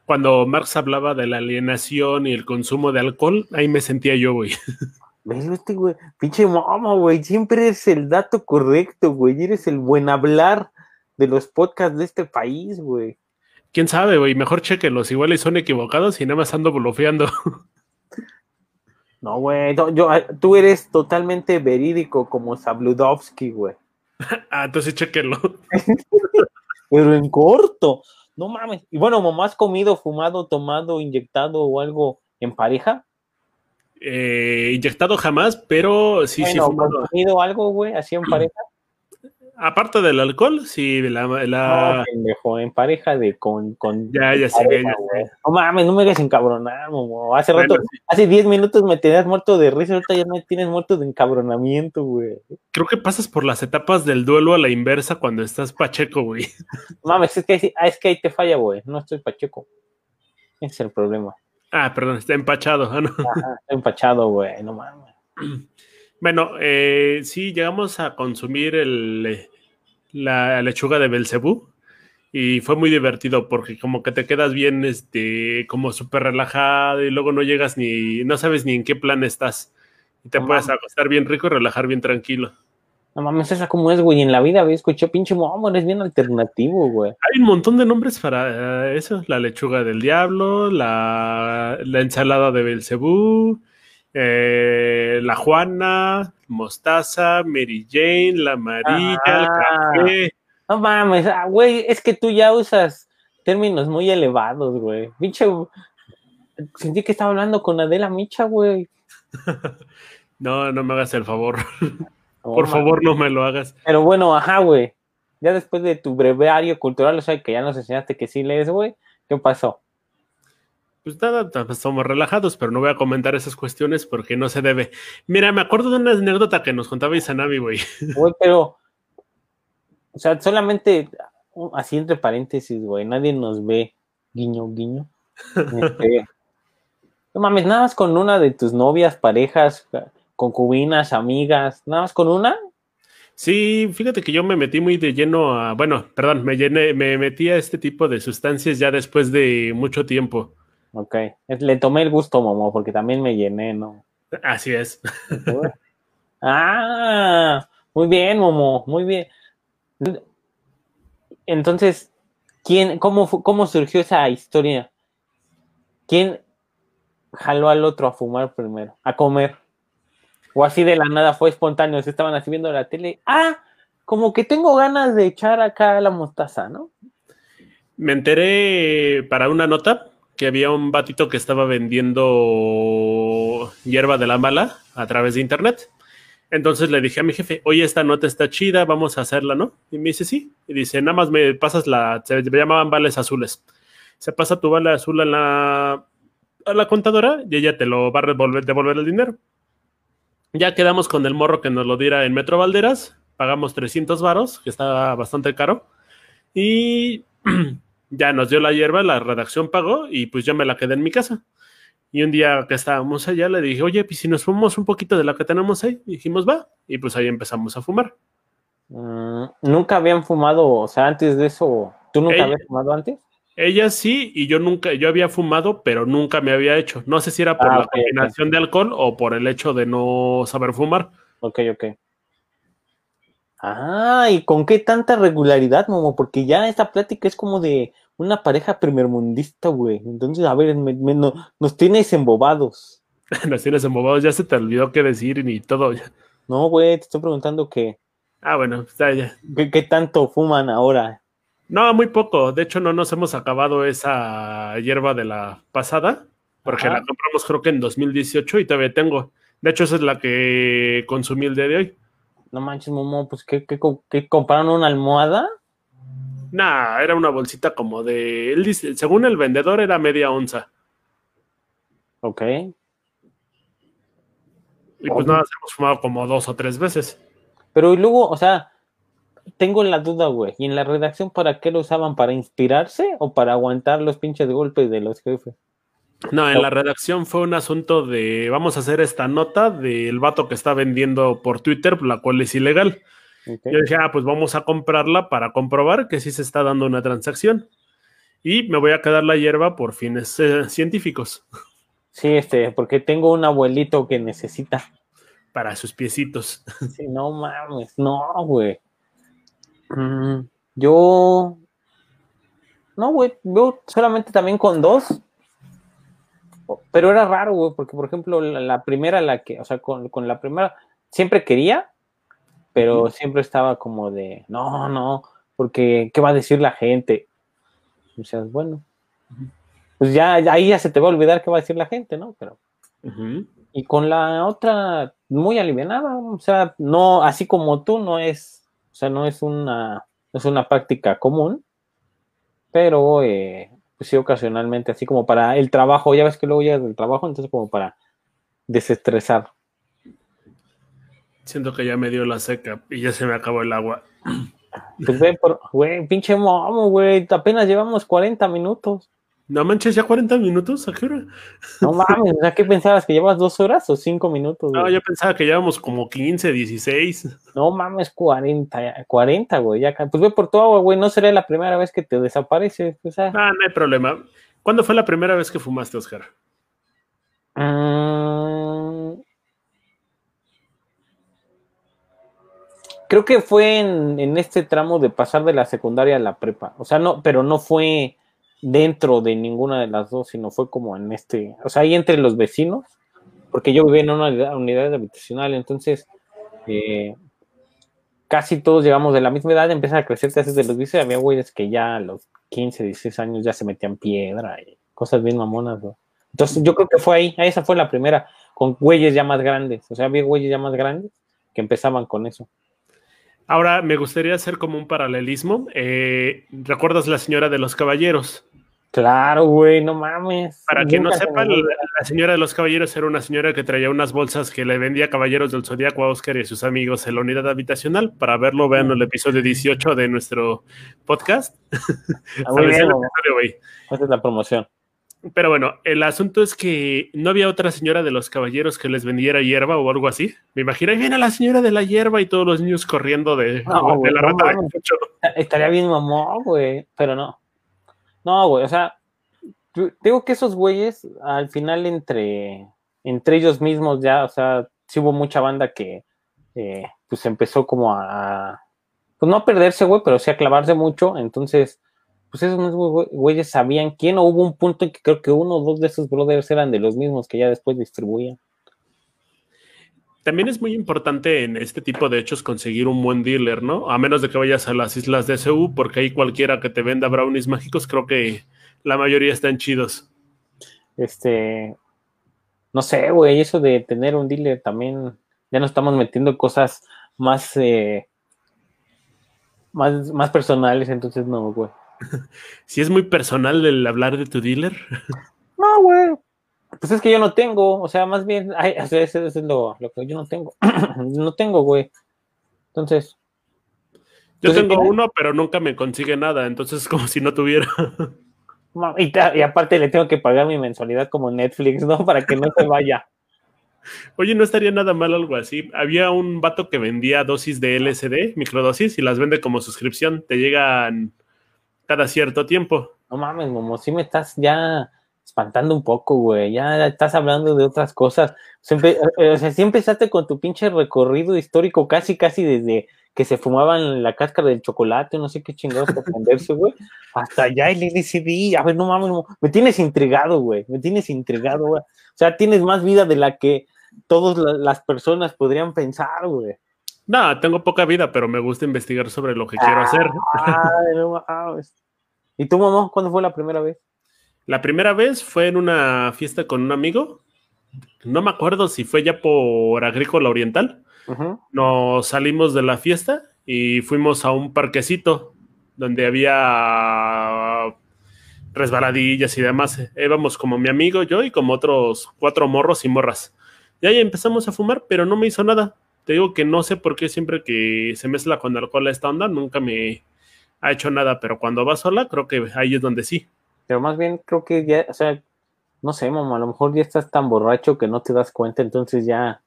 [SPEAKER 1] cuando Marx hablaba de la alienación y el consumo de alcohol, ahí me sentía yo, güey. [laughs]
[SPEAKER 2] ¿Ves, este güey? Pinche mamá, güey. Siempre eres el dato correcto, güey. Eres el buen hablar de los podcasts de este país, güey.
[SPEAKER 1] Quién sabe, güey. Mejor chequenlos. Igual y son equivocados y nada más ando bloqueando. [laughs]
[SPEAKER 2] No, güey. yo, ah, tú eres totalmente verídico como Sabludovsky, güey. [laughs]
[SPEAKER 1] ah, entonces chequenlo. [laughs]
[SPEAKER 2] Pero en corto. No mames. Y bueno, mamá, ¿has comido, fumado, tomado, inyectado o algo en pareja?
[SPEAKER 1] Eh, inyectado jamás, pero sí, sí.
[SPEAKER 2] Fumado. comido algo, güey, así en [clears throat] pareja?
[SPEAKER 1] Aparte del alcohol, sí, la... la...
[SPEAKER 2] No, pendejo, en pareja de con... con
[SPEAKER 1] ya, ya sé, ya
[SPEAKER 2] No mames, no me hagas encabronar, momo. Hace rato, hace 10 minutos me tenías muerto de risa, ahorita ya me tienes muerto de encabronamiento, güey.
[SPEAKER 1] Creo que pasas por las etapas del duelo a la inversa cuando estás pacheco, güey.
[SPEAKER 2] Mames, es que, es que ahí te falla, güey. No estoy pacheco. Ese es el problema.
[SPEAKER 1] Ah, perdón, está empachado. Ah, no.
[SPEAKER 2] está empachado, güey, no mames. [clears throat]
[SPEAKER 1] Bueno, eh, sí, llegamos a consumir el, la lechuga de Belcebú y fue muy divertido porque como que te quedas bien, este, como súper relajado y luego no llegas ni, no sabes ni en qué plan estás y te puedes acostar bien rico y relajar bien tranquilo.
[SPEAKER 2] No mames, esa como es, güey. En la vida, güey, escuché pinche momo, eres bien alternativo, güey.
[SPEAKER 1] Hay un montón de nombres para eh, eso. La lechuga del diablo, la, la ensalada de Belcebú, eh, la Juana, Mostaza, Mary Jane, la María, el ah. café.
[SPEAKER 2] No mames, ah, güey, es que tú ya usas términos muy elevados, güey. Pinche, sentí que estaba hablando con Adela Micha, güey. [laughs]
[SPEAKER 1] no, no me hagas el favor. Por favor, no me lo hagas.
[SPEAKER 2] Pero bueno, ajá, güey. Ya después de tu breviario cultural, o sea, que ya nos enseñaste que sí lees, güey, ¿qué pasó?
[SPEAKER 1] Pues nada, somos relajados, pero no voy a comentar esas cuestiones porque no se debe. Mira, me acuerdo de una anécdota que nos contaba Isanami, güey. [laughs]
[SPEAKER 2] Güey, pero, o sea, solamente, así entre paréntesis, güey, nadie nos ve, guiño, guiño. Este, [laughs] no mames, nada más con una de tus novias, parejas, concubinas, amigas, nada más con una.
[SPEAKER 1] Sí, fíjate que yo me metí muy de lleno a, bueno, perdón, me llené, me metí a este tipo de sustancias ya después de mucho tiempo.
[SPEAKER 2] Ok. Le tomé el gusto, Momo, porque también me llené, ¿no?
[SPEAKER 1] Así es. [laughs]
[SPEAKER 2] ah, muy bien, Momo, muy bien. Entonces, ¿quién, cómo, cómo surgió esa historia? ¿Quién jaló al otro a fumar primero, a comer? O así de la nada fue espontáneo, se estaban así viendo la tele. Ah, como que tengo ganas de echar acá la mostaza, ¿no?
[SPEAKER 1] Me enteré para una nota que había un batito que estaba vendiendo hierba de la mala a través de internet. Entonces le dije a mi jefe, oye, esta nota está chida, vamos a hacerla, ¿no? Y me dice, sí. Y dice, nada más me pasas la, se llamaban vales azules. Se pasa tu vale azul a la, a la contadora y ella te lo va a devolver, devolver el dinero. Ya quedamos con el morro que nos lo diera en Metro Valderas, pagamos 300 varos, que estaba bastante caro, y [clears throat] ya nos dio la hierba, la redacción pagó y pues yo me la quedé en mi casa. Y un día que estábamos allá le dije, oye, pues si nos fumamos un poquito de la que tenemos ahí, y dijimos, va, y pues ahí empezamos a fumar.
[SPEAKER 2] Mm, nunca habían fumado, o sea, antes de eso, ¿tú nunca habías fumado antes?
[SPEAKER 1] Ella sí, y yo nunca, yo había fumado, pero nunca me había hecho. No sé si era por ah, la combinación de alcohol o por el hecho de no saber fumar.
[SPEAKER 2] Ok, ok. Ah, ¿y con qué tanta regularidad, Momo? Porque ya esta plática es como de una pareja primermundista, güey. Entonces, a ver, nos tienes embobados. [laughs]
[SPEAKER 1] nos tienes embobados, ya se te olvidó qué decir ni todo.
[SPEAKER 2] No, güey, te estoy preguntando qué.
[SPEAKER 1] Ah, bueno, está ya.
[SPEAKER 2] ¿Qué, tanto fuman ahora?
[SPEAKER 1] No, muy poco. De hecho, no nos hemos acabado esa hierba de la pasada, porque la compramos creo que en 2018 y todavía tengo. De hecho, esa es la que consumí el día de hoy.
[SPEAKER 2] No manches, Momo, pues ¿qué, qué, qué compraron una almohada?
[SPEAKER 1] Nah, era una bolsita como de. Él dice, según el vendedor, era media onza.
[SPEAKER 2] Ok.
[SPEAKER 1] Y pues nada, hemos fumado como dos o tres veces.
[SPEAKER 2] Pero y luego, o sea, tengo la duda, güey. ¿Y en la redacción para qué lo usaban? ¿Para inspirarse o para aguantar los pinches golpes de los jefes?
[SPEAKER 1] No, en la redacción fue un asunto de vamos a hacer esta nota del vato que está vendiendo por Twitter, la cual es ilegal. Yo dije, ah, pues vamos a comprarla para comprobar que sí se está dando una transacción. Y me voy a quedar la hierba por fines eh, científicos.
[SPEAKER 2] Sí, este, porque tengo un abuelito que necesita.
[SPEAKER 1] Para sus piecitos.
[SPEAKER 2] Sí, no mames, no, güey. Mm, yo. No, güey, yo solamente también con dos. Pero era raro, güey, porque por ejemplo, la, primera, la que, o sea, con, con la primera, siempre quería, pero siempre estaba como de, no, no, porque ¿qué va a decir la gente? O sea, bueno, pues ya, ahí ya se te va a olvidar qué va a decir la gente, ¿no? Pero, y con la otra, muy aliviada, o sea, no, así como tú, no es, o sea, no es una, es una práctica común, pero eh, sí, ocasionalmente, así como para el trabajo, ya ves que luego llegas del trabajo, entonces como para desestresar.
[SPEAKER 1] Siento que ya me dio la seca y ya se me acabó el agua.
[SPEAKER 2] Pues ve, por, güey, pinche momo, güey, apenas llevamos 40 minutos.
[SPEAKER 1] No manches, ya 40 minutos, ¿a qué hora?
[SPEAKER 2] No mames, sea, ¿qué pensabas? ¿Que llevas dos horas o cinco minutos?
[SPEAKER 1] No, yo pensaba que llevamos como 15, 16.
[SPEAKER 2] No mames, 40, 40, güey. Ya, pues ve por tu agua, güey, no será la primera vez que te desapareces. O sea.
[SPEAKER 1] Ah, no hay problema. ¿Cuándo fue la primera vez que fumaste, Oscar?
[SPEAKER 2] Mmm creo que fue en, este tramo de pasar de la secundaria a la prepa. O sea, no, pero no fue dentro de ninguna de las dos, sino fue como en este, o sea, ahí entre los vecinos, porque yo vivía en una unidad, habitacional, entonces eh, casi todos llegamos de la misma edad, empieza a crecer te de los vicios, había güeyes que ya a los 15, 16 años ya se metían piedra y cosas bien mamonas, Entonces yo creo que fue ahí, esa fue la primera, con güeyes ya más grandes, o sea, había güeyes ya más grandes que empezaban con eso.
[SPEAKER 1] Ahora me gustaría hacer como un paralelismo. Eh, ¿Recuerdas la señora de los caballeros?
[SPEAKER 2] Claro, güey, no mames.
[SPEAKER 1] Para quien no sepa, la, señora de los caballeros era una señora que traía unas bolsas que le vendía caballeros del Zodíaco a Oscar y a sus amigos en la unidad habitacional. Para verlo, vean el episodio 18 de nuestro podcast. [laughs]
[SPEAKER 2] Ah, Esa es la promoción.
[SPEAKER 1] Pero bueno, el asunto es que no había otra señora de los caballeros que les vendiera hierba o algo así. Me imagino, ahí viene la señora de la hierba y todos los niños corriendo de, la rata
[SPEAKER 2] Estaría bien mamón, güey, pero no. No, güey, o sea, digo que esos güeyes al final entre, entre ellos mismos ya, o sea, sí hubo mucha banda que eh, pues empezó como a, pues no a perderse, güey, pero sí a clavarse mucho, entonces pues esos güeyes sabían quién, o hubo un punto en que creo que uno o dos de esos brothers eran de los mismos que ya después distribuían.
[SPEAKER 1] También es muy importante en este tipo de hechos conseguir un buen dealer, ¿no? A menos de que vayas a las islas de SU, porque ahí cualquiera que te venda brownies mágicos, creo que la mayoría están chidos.
[SPEAKER 2] Este, no sé, güey, eso de tener un dealer también Ya nos estamos metiendo cosas más, eh, más, más personales, entonces no, güey. [laughs]
[SPEAKER 1] Si es muy personal el hablar de tu dealer.
[SPEAKER 2] No, güey. Pues es que yo no tengo, o sea, más bien, eso, es lo, que yo no tengo. [clears throat] no tengo, güey. Entonces.
[SPEAKER 1] Yo tengo uno, pero nunca me consigue nada, entonces es como si no tuviera. [laughs]
[SPEAKER 2] Y, y, aparte le tengo que pagar mi mensualidad como Netflix, ¿no? Para que no se vaya. [laughs] [laughs]
[SPEAKER 1] Oye, no estaría nada mal algo así. Había un vato que vendía dosis de LSD, microdosis, y las vende como suscripción. Te llegan cada cierto tiempo.
[SPEAKER 2] No mames, Momo, sí me estás ya espantando un poco, güey. Ya estás hablando de otras cosas. Siempre, eh, o sea, sí empezaste con tu pinche recorrido histórico, casi, casi desde que se fumaban la cáscara del chocolate, no sé qué chingados aprenderse, güey. Hasta allá el LCD. A ver, no mames, me tienes intrigado, güey. Me tienes intrigado, güey. O sea, tienes más vida de la que todas las personas podrían pensar, güey.
[SPEAKER 1] No, tengo poca vida, pero me gusta investigar sobre lo que quiero hacer.
[SPEAKER 2] ¿Y tú, mamá, cuándo fue la primera vez?
[SPEAKER 1] La primera vez fue en una fiesta con un amigo. No me acuerdo si fue ya por Agrícola Oriental. Nos salimos de la fiesta y fuimos a un parquecito donde había resbaladillas y demás. Íbamos como mi amigo, yo y como otros cuatro morros y morras. Y ahí empezamos a fumar, pero no me hizo nada. Te digo que no sé por qué siempre que se mezcla con alcohol esta onda, nunca me ha hecho nada, pero cuando va sola, creo que ahí es donde sí.
[SPEAKER 2] Pero más bien creo que ya, o sea, no sé, mamá, a lo mejor ya estás tan borracho que no te das cuenta, entonces ya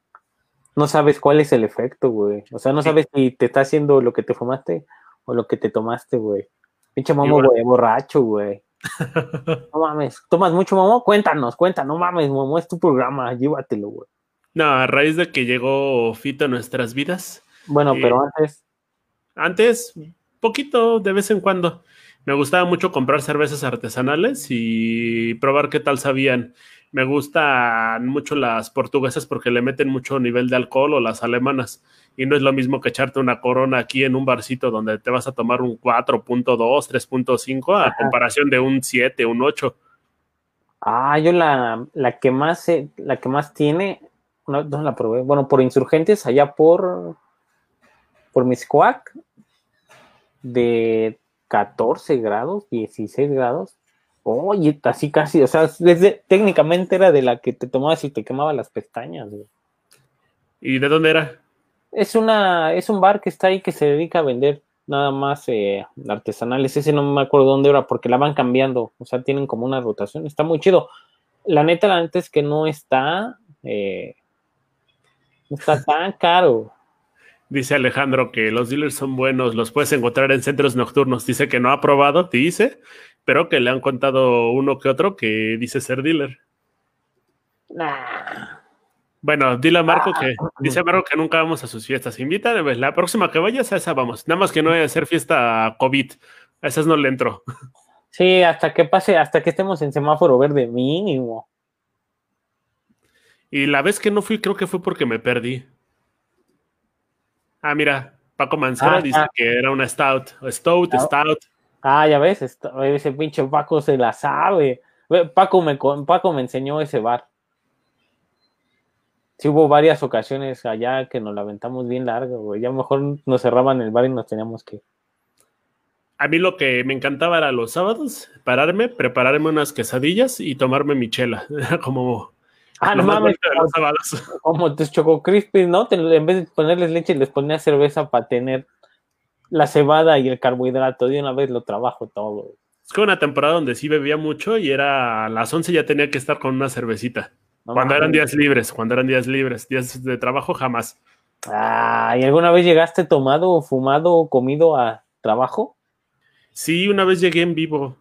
[SPEAKER 2] no sabes cuál es el efecto, güey. O sea, no sabes si te está haciendo lo que te fumaste o lo que te tomaste, güey. Pinche mamá, güey, borracho, güey. [laughs] no mames, ¿tomas mucho, mamá? Cuéntanos, cuéntanos, no mames, mamá, es tu programa, llévatelo, güey.
[SPEAKER 1] No, a raíz de que llegó Fito a nuestras vidas.
[SPEAKER 2] Bueno, eh, pero antes.
[SPEAKER 1] Antes, poquito, de vez en cuando. Me gustaba mucho comprar cervezas artesanales y probar qué tal sabían. Me gustan mucho las portuguesas porque le meten mucho nivel de alcohol o las alemanas. Y no es lo mismo que echarte una corona aquí en un barcito donde te vas a tomar un 4.2, 3.5 a comparación de un 7, un 8.
[SPEAKER 2] Ah, yo la, la que más la que más tiene no, la probé? Bueno, por insurgentes, allá por, por Miscuac, de 14 grados, 16 grados. Oye, así casi, o sea, desde, técnicamente era de la que te tomabas y te quemaba las pestañas.
[SPEAKER 1] ¿Y de dónde era?
[SPEAKER 2] Es una, es un bar que está ahí que se dedica a vender nada más eh, artesanales. Ese no me acuerdo dónde era porque la van cambiando. O sea, tienen como una rotación. Está muy chido. La neta, la neta es que no está eh, no está tan caro.
[SPEAKER 1] Dice Alejandro que los dealers son buenos, los puedes encontrar en centros nocturnos. Dice que no ha probado, dice, pero que le han contado uno que otro que dice ser dealer. Bueno, dile a Marco que ah. dice Marco que nunca vamos a sus fiestas. Invita, pues, la próxima que vayas a esa vamos. Nada más que no vaya a ser fiesta COVID. A esas no le entro.
[SPEAKER 2] Sí, hasta que pase, hasta que estemos en semáforo verde mínimo.
[SPEAKER 1] Y la vez que no fui, creo que fue porque me perdí. Ah, mira, Paco Mancera ah, dice ah. que era una stout, stout, stout.
[SPEAKER 2] Ah, ya ves, ese pinche Paco se la sabe. Paco me, Paco me enseñó ese bar. Sí hubo varias ocasiones allá que nos la aventamos bien largo, güey. Ya mejor nos cerraban el bar y nos teníamos que...
[SPEAKER 1] A mí lo que me encantaba era los sábados, pararme, prepararme unas quesadillas y tomarme mi chela. [laughs] Como
[SPEAKER 2] Ah, no mames. [laughs] Como tus Choco Crispy, ¿no? en vez de ponerles leche, les ponía cerveza para tener la cebada y el carbohidrato. De una vez lo trabajo todo.
[SPEAKER 1] Es que una temporada donde sí bebía mucho y era a las 11 ya tenía que estar con una cervecita. cuando eran días libres, cuando eran días libres, días de trabajo jamás.
[SPEAKER 2] Ah, ¿y alguna vez llegaste tomado, fumado, comido a trabajo?
[SPEAKER 1] Sí, una vez llegué en vivo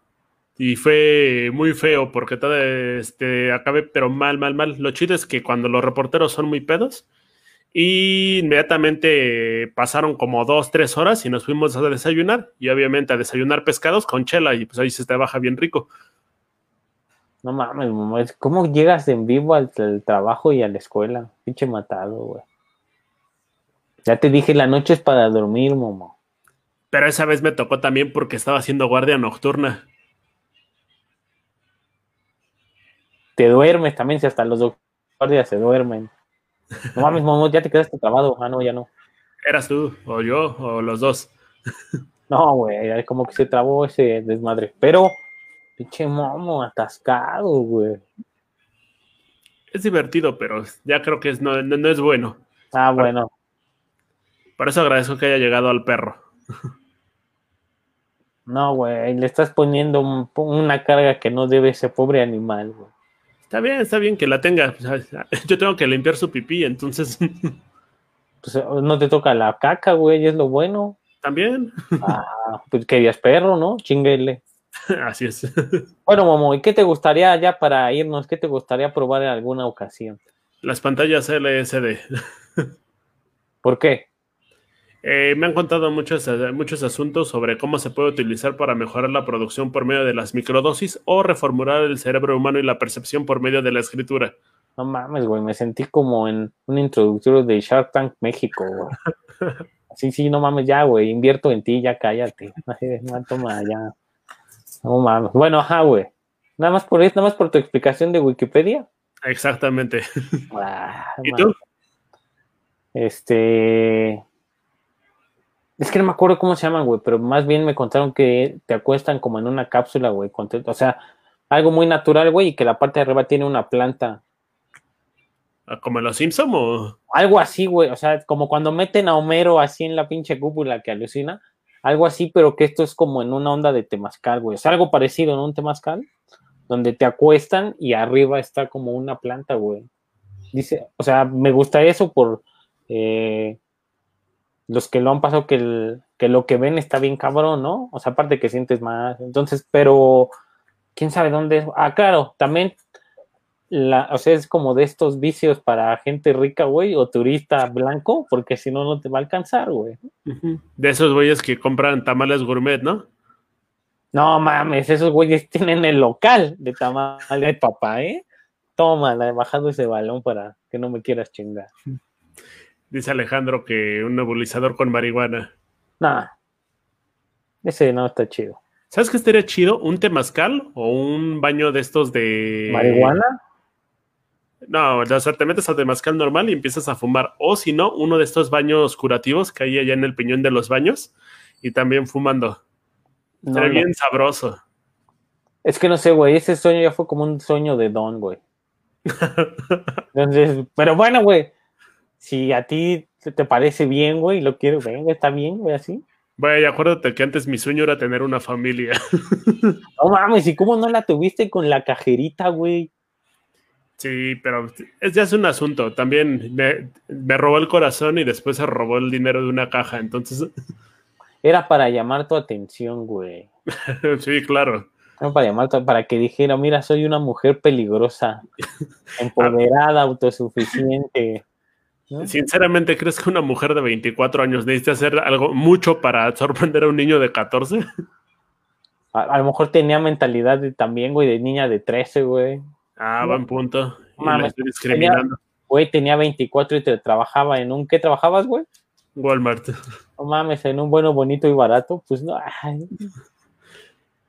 [SPEAKER 1] y fue muy feo porque todo este acabé pero mal, mal, mal. Lo chido es que cuando los reporteros son muy pedos y inmediatamente pasaron como dos, tres horas y nos fuimos a desayunar y obviamente a desayunar pescados con chela y pues ahí se te baja bien rico.
[SPEAKER 2] No mames, ¿cómo llegas en vivo al, trabajo y a la escuela? Pinche matado, güey. Ya te dije, la noche es para dormir, momo.
[SPEAKER 1] Pero esa vez me tocó también porque estaba haciendo guardia nocturna.
[SPEAKER 2] Te duermes también, si hasta los guardias se duermen. No mames, mamón, ya te quedaste trabado. Ah, no, ya no.
[SPEAKER 1] ¿Eras tú, o yo, o los dos? [laughs]
[SPEAKER 2] No, güey, como que se trabó ese desmadre. Pero, pinche momo, atascado, güey.
[SPEAKER 1] Es divertido, pero ya creo que es, no, no, es bueno.
[SPEAKER 2] Ah, bueno.
[SPEAKER 1] Por eso agradezco que haya llegado al perro.
[SPEAKER 2] No, güey, le estás poniendo una carga que no debe ese pobre animal, güey.
[SPEAKER 1] Está bien, está bien que la tenga. [laughs] Yo tengo que limpiar su pipí, entonces. [laughs]
[SPEAKER 2] Pues no te toca la caca, güey, es lo bueno.
[SPEAKER 1] También.
[SPEAKER 2] Ah, pues querías perro, ¿no? Chinguele. [laughs]
[SPEAKER 1] Así es.
[SPEAKER 2] Bueno, Momo, ¿y qué te gustaría ya para irnos? ¿Qué te gustaría probar en alguna ocasión?
[SPEAKER 1] Las pantallas LSD.
[SPEAKER 2] ¿Por qué?
[SPEAKER 1] Eh, me han contado muchos, muchos asuntos sobre cómo se puede utilizar para mejorar la producción por medio de las microdosis o reformular el cerebro humano y la percepción por medio de la escritura.
[SPEAKER 2] No mames, güey, me sentí como en un introductorio de Shark Tank México, güey. [laughs] Sí, sí, no mames, ya, güey, invierto en ti, ya cállate. No, toma, ya. No mames. Bueno, ajá, güey. Nada más por nada más por tu explicación de Wikipedia.
[SPEAKER 1] Exactamente. Ah, [laughs] ¿Y tú?
[SPEAKER 2] Este. Es que no me acuerdo cómo se llaman, güey, pero más bien me contaron que te acuestan como en una cápsula, güey. O sea, algo muy natural, güey, y que la parte de arriba tiene una planta
[SPEAKER 1] Ah, ¿Como en los Simpsons o...?
[SPEAKER 2] Algo así, güey. O sea, como cuando meten a Homero así en la pinche cúpula que alucina. Algo así, pero que esto es como en una onda de temazcal, güey. O sea, algo parecido, en Un temazcal. Donde te acuestan y arriba está como una planta, güey. Dice, o sea, me gusta eso por eh, los que lo han pasado, que, que lo que ven está bien cabrón, ¿no? O sea, aparte que sientes más. Entonces, pero quién sabe dónde es. Ah, claro, también la, o sea, es como de estos vicios para gente rica, güey, o turista blanco, porque si no, no te va a alcanzar, güey.
[SPEAKER 1] De esos güeyes que compran tamales gourmet, ¿no?
[SPEAKER 2] No mames, esos güeyes tienen el local de tamales de papá, ¿eh? Toma, la he bajado ese balón para que no me quieras chingar. [laughs]
[SPEAKER 1] Dice Alejandro que un nebulizador con marihuana.
[SPEAKER 2] Nah, ese no está chido.
[SPEAKER 1] ¿Sabes qué estaría chido? ¿Un temazcal o un baño de estos de.
[SPEAKER 2] ¿Marihuana?
[SPEAKER 1] No, o sea, te metes al temazcal normal y empiezas a fumar. O si no, uno de estos baños curativos que hay allá en el piñón de los baños y también fumando. No, bien sabroso.
[SPEAKER 2] Es que no sé, güey, ese sueño ya fue como un sueño de Don, güey. [laughs] Entonces, pero bueno, güey, si a ti te parece bien, güey, lo quiero, venga, está bien, güey, así.
[SPEAKER 1] Güey, acuérdate que antes mi sueño era tener una familia. [laughs]
[SPEAKER 2] no mames, ¿y cómo no la tuviste con la cajerita, güey?
[SPEAKER 1] Sí, pero es ya es un asunto. También me, robó el corazón y después se robó el dinero de una caja, entonces. [laughs]
[SPEAKER 2] Era para llamar tu atención, güey. [laughs]
[SPEAKER 1] sí, claro.
[SPEAKER 2] Era para llamar, para que dijera, mira, soy una mujer peligrosa, empoderada, autosuficiente.
[SPEAKER 1] Sinceramente, ¿crees que una mujer de 24 años necesita hacer algo mucho para sorprender a un niño de 14?
[SPEAKER 2] A, lo mejor tenía mentalidad de, también, güey, de niña de 13, güey.
[SPEAKER 1] Ah, buen punto. Mames, estoy discriminando.
[SPEAKER 2] Güey, tenía 24 y te trabajaba en un. ¿Qué trabajabas, güey?
[SPEAKER 1] Walmart.
[SPEAKER 2] No mames, en un bueno, bonito y barato. Pues no.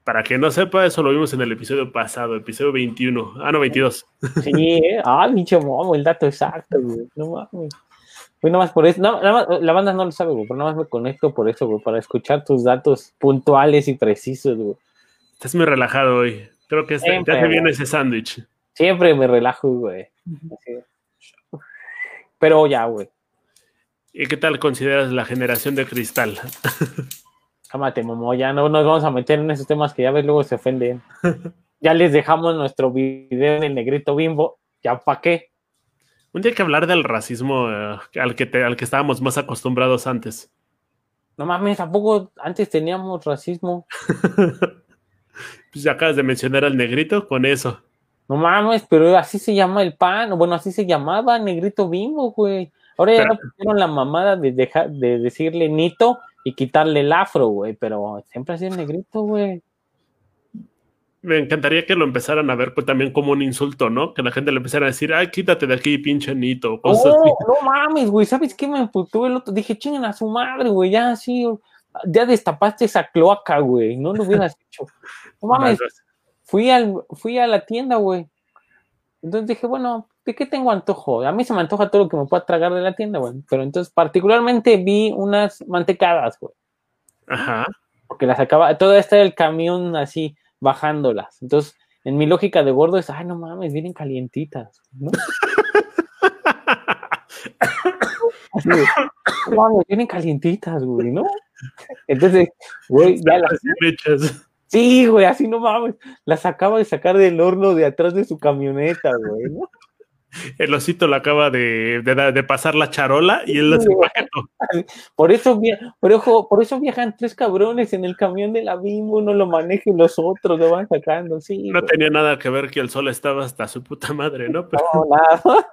[SPEAKER 1] Para que no sepa, eso lo vimos en el episodio pasado, episodio 21. Ah, no, 22.
[SPEAKER 2] Sí, ¿eh? Ah, pinche momo, el dato exacto, güey. No mames. Güey, nada más por eso. No, la banda no lo sabe, güey, pero nada más me conecto por eso, güey, para escuchar tus datos puntuales y precisos, güey.
[SPEAKER 1] Estás muy relajado hoy. Creo que te hace bien ese sándwich.
[SPEAKER 2] Siempre me relajo, güey. Pero ya, güey.
[SPEAKER 1] ¿Y qué tal consideras la generación de cristal? [laughs]
[SPEAKER 2] Cámate, Momo, ya no nos vamos a meter en esos temas que ya ves, luego se ofenden. [laughs] ya les dejamos nuestro video del negrito bimbo. ¿Ya para qué?
[SPEAKER 1] Un día hay que hablar del racismo eh, al, que al que estábamos más acostumbrados antes.
[SPEAKER 2] No mames, tampoco antes teníamos racismo? [laughs]
[SPEAKER 1] pues acabas de mencionar al negrito con eso.
[SPEAKER 2] No mames, pero así se llama el pan. Bueno, así se llamaba Negrito Bimbo, güey. Ahora ya no pusieron la mamada de, dejar, de decirle Nito y quitarle el afro, güey. Pero siempre ha sido Negrito, güey.
[SPEAKER 1] Me encantaría que lo empezaran a ver pues, también como un insulto, ¿no? Que la gente le empezara a decir, ay, quítate de aquí, pinche Nito.
[SPEAKER 2] Cosas no, no mames, güey. ¿Sabes qué me emputó el otro? Dije, chingan a su madre, güey. Ya así, ya destapaste esa cloaca, güey. No lo hubieras hecho. No [laughs] mames. Fui, al, fui a la tienda, güey. Entonces dije, bueno, ¿de qué tengo antojo? A mí se me antoja todo lo que me pueda tragar de la tienda, güey. Pero entonces, particularmente vi unas mantecadas, güey.
[SPEAKER 1] Ajá.
[SPEAKER 2] Porque las acaba, todo este el camión así, bajándolas. Entonces, en mi lógica de gordo es, ay, no mames, vienen calientitas, ¿no? Así no mames, vienen calientitas, güey, ¿no? Entonces, güey, ya las... Sí, güey, así no mames. Las acaba de sacar del horno de atrás de su camioneta, güey, ¿no? [laughs]
[SPEAKER 1] El osito le acaba de, de, de pasar la charola y él las
[SPEAKER 2] por eso, por, ojo, por eso viajan tres cabrones en el camión de la Bimbo, uno lo maneja y los otros lo van sacando, sí.
[SPEAKER 1] No tenía nada que ver que el sol estaba hasta su puta madre, ¿no?
[SPEAKER 2] Pero... No, nada.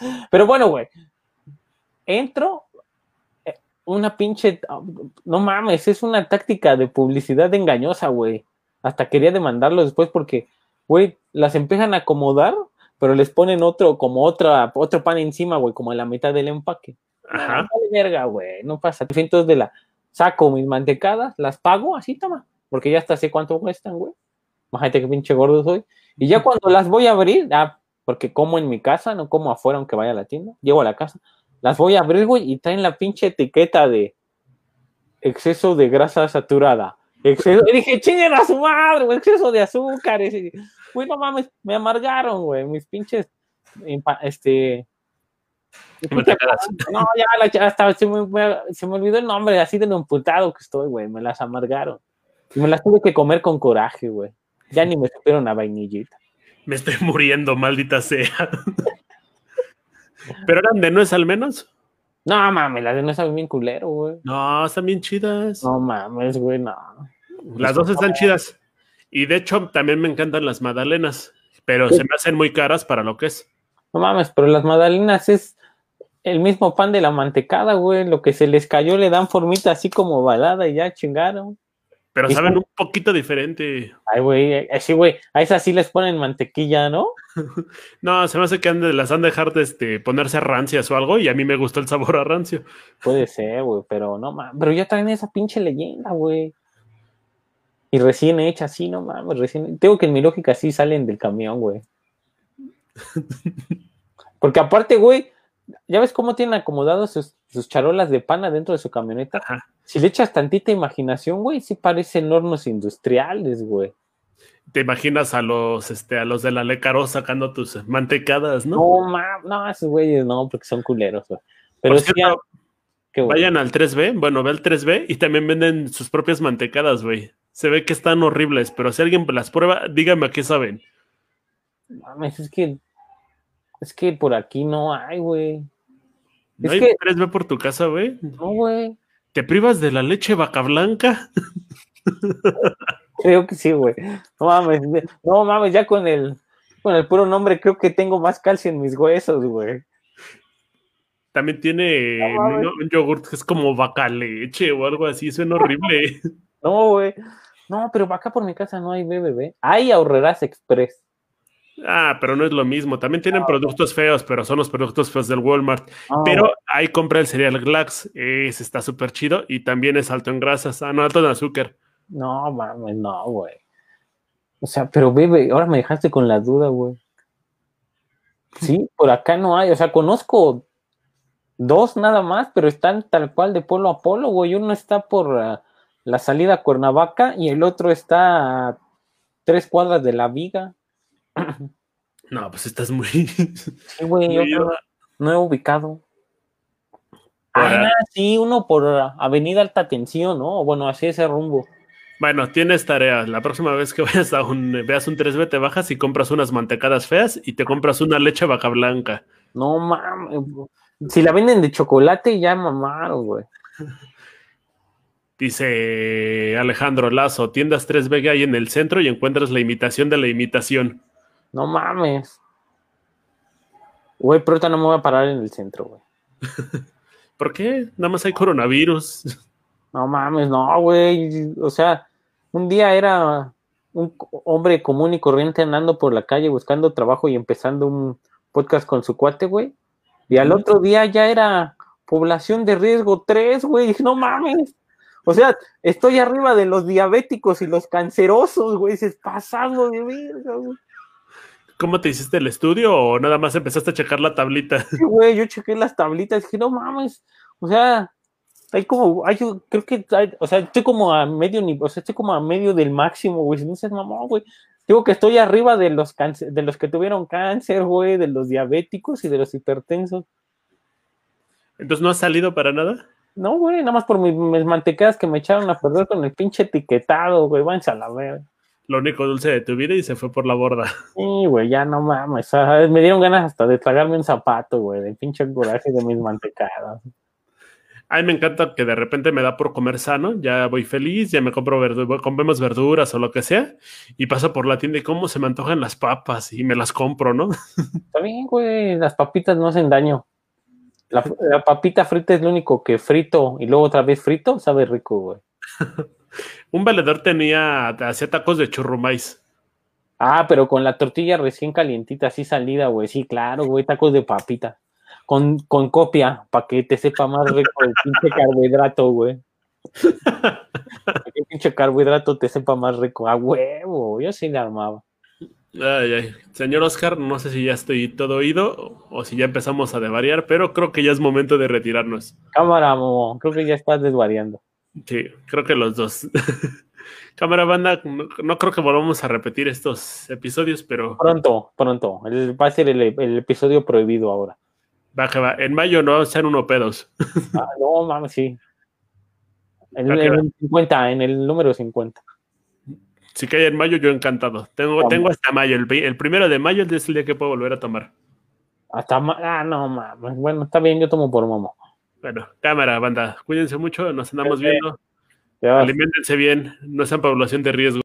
[SPEAKER 2] [laughs] Pero bueno, güey. Entro, una pinche. No mames, es una táctica de publicidad engañosa, güey. Hasta quería demandarlo después porque, güey, las empiezan a acomodar pero les ponen otro, como otra, otro pan encima, güey, como en la mitad del empaque. Ajá. No, verga, güey, no pasa. Entonces de la, saco mis mantecadas, las pago, así toma, porque ya hasta sé cuánto cuestan, güey. Imagínate que pinche gordo soy. Y ya cuando las voy a abrir, ah, porque como en mi casa, no como afuera aunque vaya a la tienda, llego a la casa, las voy a abrir, güey, y traen la pinche etiqueta de exceso de grasa saturada. Exceso, y dije, chinguen a su madre, güey, exceso de azúcar. Güey, no mames, me amargaron, güey, mis pinches, este... [laughs] No, ya, hasta se me, se me, olvidó el nombre, así de lo emputado que estoy, güey, me las amargaron. Y me las tuve que comer con coraje, güey. Ya ni me supieron a vainillita.
[SPEAKER 1] Me estoy muriendo, maldita sea. [laughs] [laughs] ¿Pero eran de nuez al menos?
[SPEAKER 2] No mames, las de nuez son bien culero, güey.
[SPEAKER 1] No, están bien chidas.
[SPEAKER 2] No mames, güey, no.
[SPEAKER 1] Las dos están chidas. Y de hecho, también me encantan las magdalenas, pero se me hacen muy caras para lo que es.
[SPEAKER 2] No mames, pero las magdalenas es el mismo pan de la mantecada, güey. Lo que se les cayó le dan formita así como balada y ya chingaron.
[SPEAKER 1] Pero saben un poquito diferente.
[SPEAKER 2] Ay, güey, así, güey. A esas sí les ponen mantequilla, ¿no? [laughs]
[SPEAKER 1] no, se me hace que las han de dejar de este, ponerse rancias o algo y a mí me gustó el sabor a rancio.
[SPEAKER 2] Puede ser, güey, pero no mames. Pero ya traen esa pinche leyenda, güey. Y recién hecha, sí, no mames, recién. Tengo que en mi lógica sí salen del camión, güey. [laughs] Porque aparte, güey, ya ves cómo tienen acomodados sus, charolas de pan adentro de su camioneta. Si le echas tantita imaginación, güey, sí parecen hornos industriales, güey.
[SPEAKER 1] Te imaginas a los, este, a los de la Lecaro sacando tus mantecadas, ¿no?
[SPEAKER 2] No, mames, no, esos güeyes no, porque son culeros, güey. Pero sí,
[SPEAKER 1] Vayan al 3B, bueno, ve al 3B y también venden sus propias mantecadas, güey se ve que están horribles, pero si alguien las prueba, dígame a qué saben.
[SPEAKER 2] Mames, es que es que por aquí no hay, güey.
[SPEAKER 1] ¿No hay que... 3B por tu casa, güey?
[SPEAKER 2] No, güey.
[SPEAKER 1] ¿Te privas de la leche vaca blanca? [laughs]
[SPEAKER 2] creo que sí, güey. No mames, no mames, ya con el con el puro nombre creo que tengo más calcio en mis huesos, güey.
[SPEAKER 1] También tiene un, un, yogurt que es como vaca leche o algo así, suena horrible. [laughs]
[SPEAKER 2] no, güey. No, pero acá por mi casa no hay BBB. Hay ahorrerás express.
[SPEAKER 1] Ah, pero no es lo mismo. También tienen productos feos, pero son los productos feos del Walmart. Ah, pero ahí compra el cereal Glax. Ese está súper chido y también es alto en grasas. Ah, no, alto en azúcar.
[SPEAKER 2] No, mames, no, güey. O sea, pero bebe, ahora me dejaste con la duda, güey. [laughs] Sí, por acá no hay. O sea, conozco dos nada más, pero están tal cual de polo a polo, güey. Uno está por. Ah, la salida a Cuernavaca y el otro está a tres cuadras de la viga.
[SPEAKER 1] No, pues estás muy. [laughs]
[SPEAKER 2] Sí, güey, no, he ubicado. Ah, sí, uno por Avenida Alta Tensión, ¿no? Bueno, así ese rumbo.
[SPEAKER 1] Bueno, tienes tarea. La próxima vez que [laughs] vayas a un, veas un 3B, te bajas y compras unas mantecadas feas y te compras una leche vaca blanca.
[SPEAKER 2] No mames. Si la venden de chocolate, ya mamaron, güey.
[SPEAKER 1] Dice Alejandro Lazo, tiendas 3B hay en el centro y encuentras la imitación de la imitación.
[SPEAKER 2] No mames. Güey, pero ahorita no me voy a parar en el centro, güey. [laughs]
[SPEAKER 1] ¿Por qué? Nada más hay coronavirus.
[SPEAKER 2] No mames, no, güey. O sea, un día era un hombre común y corriente andando por la calle buscando trabajo y empezando un podcast con su cuate, güey. Y al otro día ya era población de riesgo 3, güey. No mames. O sea, estoy arriba de los diabéticos y los cancerosos, güey. Es pasando de verga, güey.
[SPEAKER 1] Cómo te hiciste el estudio o nada más empezaste a checar la tablita?
[SPEAKER 2] Sí, güey, yo chequé las tablitas y dije, no mames, o sea, hay como, hay, creo que, o sea, estoy como a medio nivel, o sea, estoy como a medio del máximo, güey, si no seas mamón, güey. Digo que estoy arriba de los, de los que tuvieron cáncer, güey, de los diabéticos y de los hipertensos.
[SPEAKER 1] ¿Entonces no has salido para nada?
[SPEAKER 2] No, güey, nada más por mis, mantecadas que me echaron a perder con el pinche etiquetado, güey, váyanse a la verga.
[SPEAKER 1] Lo único dulce de tu vida y se fue por la borda. [laughs]
[SPEAKER 2] Sí, güey, ya no mames. Me dieron ganas hasta de tragarme un zapato, güey, del pinche coraje de mis mantecadas.
[SPEAKER 1] A mí me encanta que de repente me da por comer sano, ya voy feliz, ya me compro verduras, comemos verduras o lo que sea, y paso por la tienda y cómo se me antojan las papas y me las compro, ¿no? [laughs]
[SPEAKER 2] Está bien, güey, las papitas no hacen daño. La, papita frita es lo único que frito y luego otra vez frito, sabe rico, güey. [laughs]
[SPEAKER 1] Un valedor tenía, hacía tacos de churrumais.
[SPEAKER 2] Ah, pero con la tortilla recién calientita, así salida, güey. Sí, claro, güey, tacos de papita. Con, con copia, para que te sepa más rico el pinche carbohidrato, güey. Para que el pinche carbohidrato te sepa más rico. A huevo, yo sí le armaba.
[SPEAKER 1] Ay, ay. Señor Oscar, no sé si ya estoy todo oído o si ya empezamos a desvariar, pero creo que ya es momento de retirarnos.
[SPEAKER 2] Cámara, Momo, creo que ya estás desvariando.
[SPEAKER 1] Sí, creo que los dos. [laughs] Cámara banda, no, creo que volvamos a repetir estos episodios, pero.
[SPEAKER 2] Pronto, pronto. va a ser el, episodio prohibido ahora.
[SPEAKER 1] Va que va. En mayo no sean uno pedos. [laughs]
[SPEAKER 2] Ah, no, mames, sí. En, el 50, en el número 50.
[SPEAKER 1] Si cae en mayo, yo encantado. Tengo, tengo hasta mayo. El, primero de mayo es el día que puedo volver a tomar.
[SPEAKER 2] Hasta Ah, no, mames. Bueno, está bien, yo tomo por momo.
[SPEAKER 1] Bueno, cámara, banda. Cuídense mucho, nos andamos viendo. Alimentense bien, no sean población de riesgo.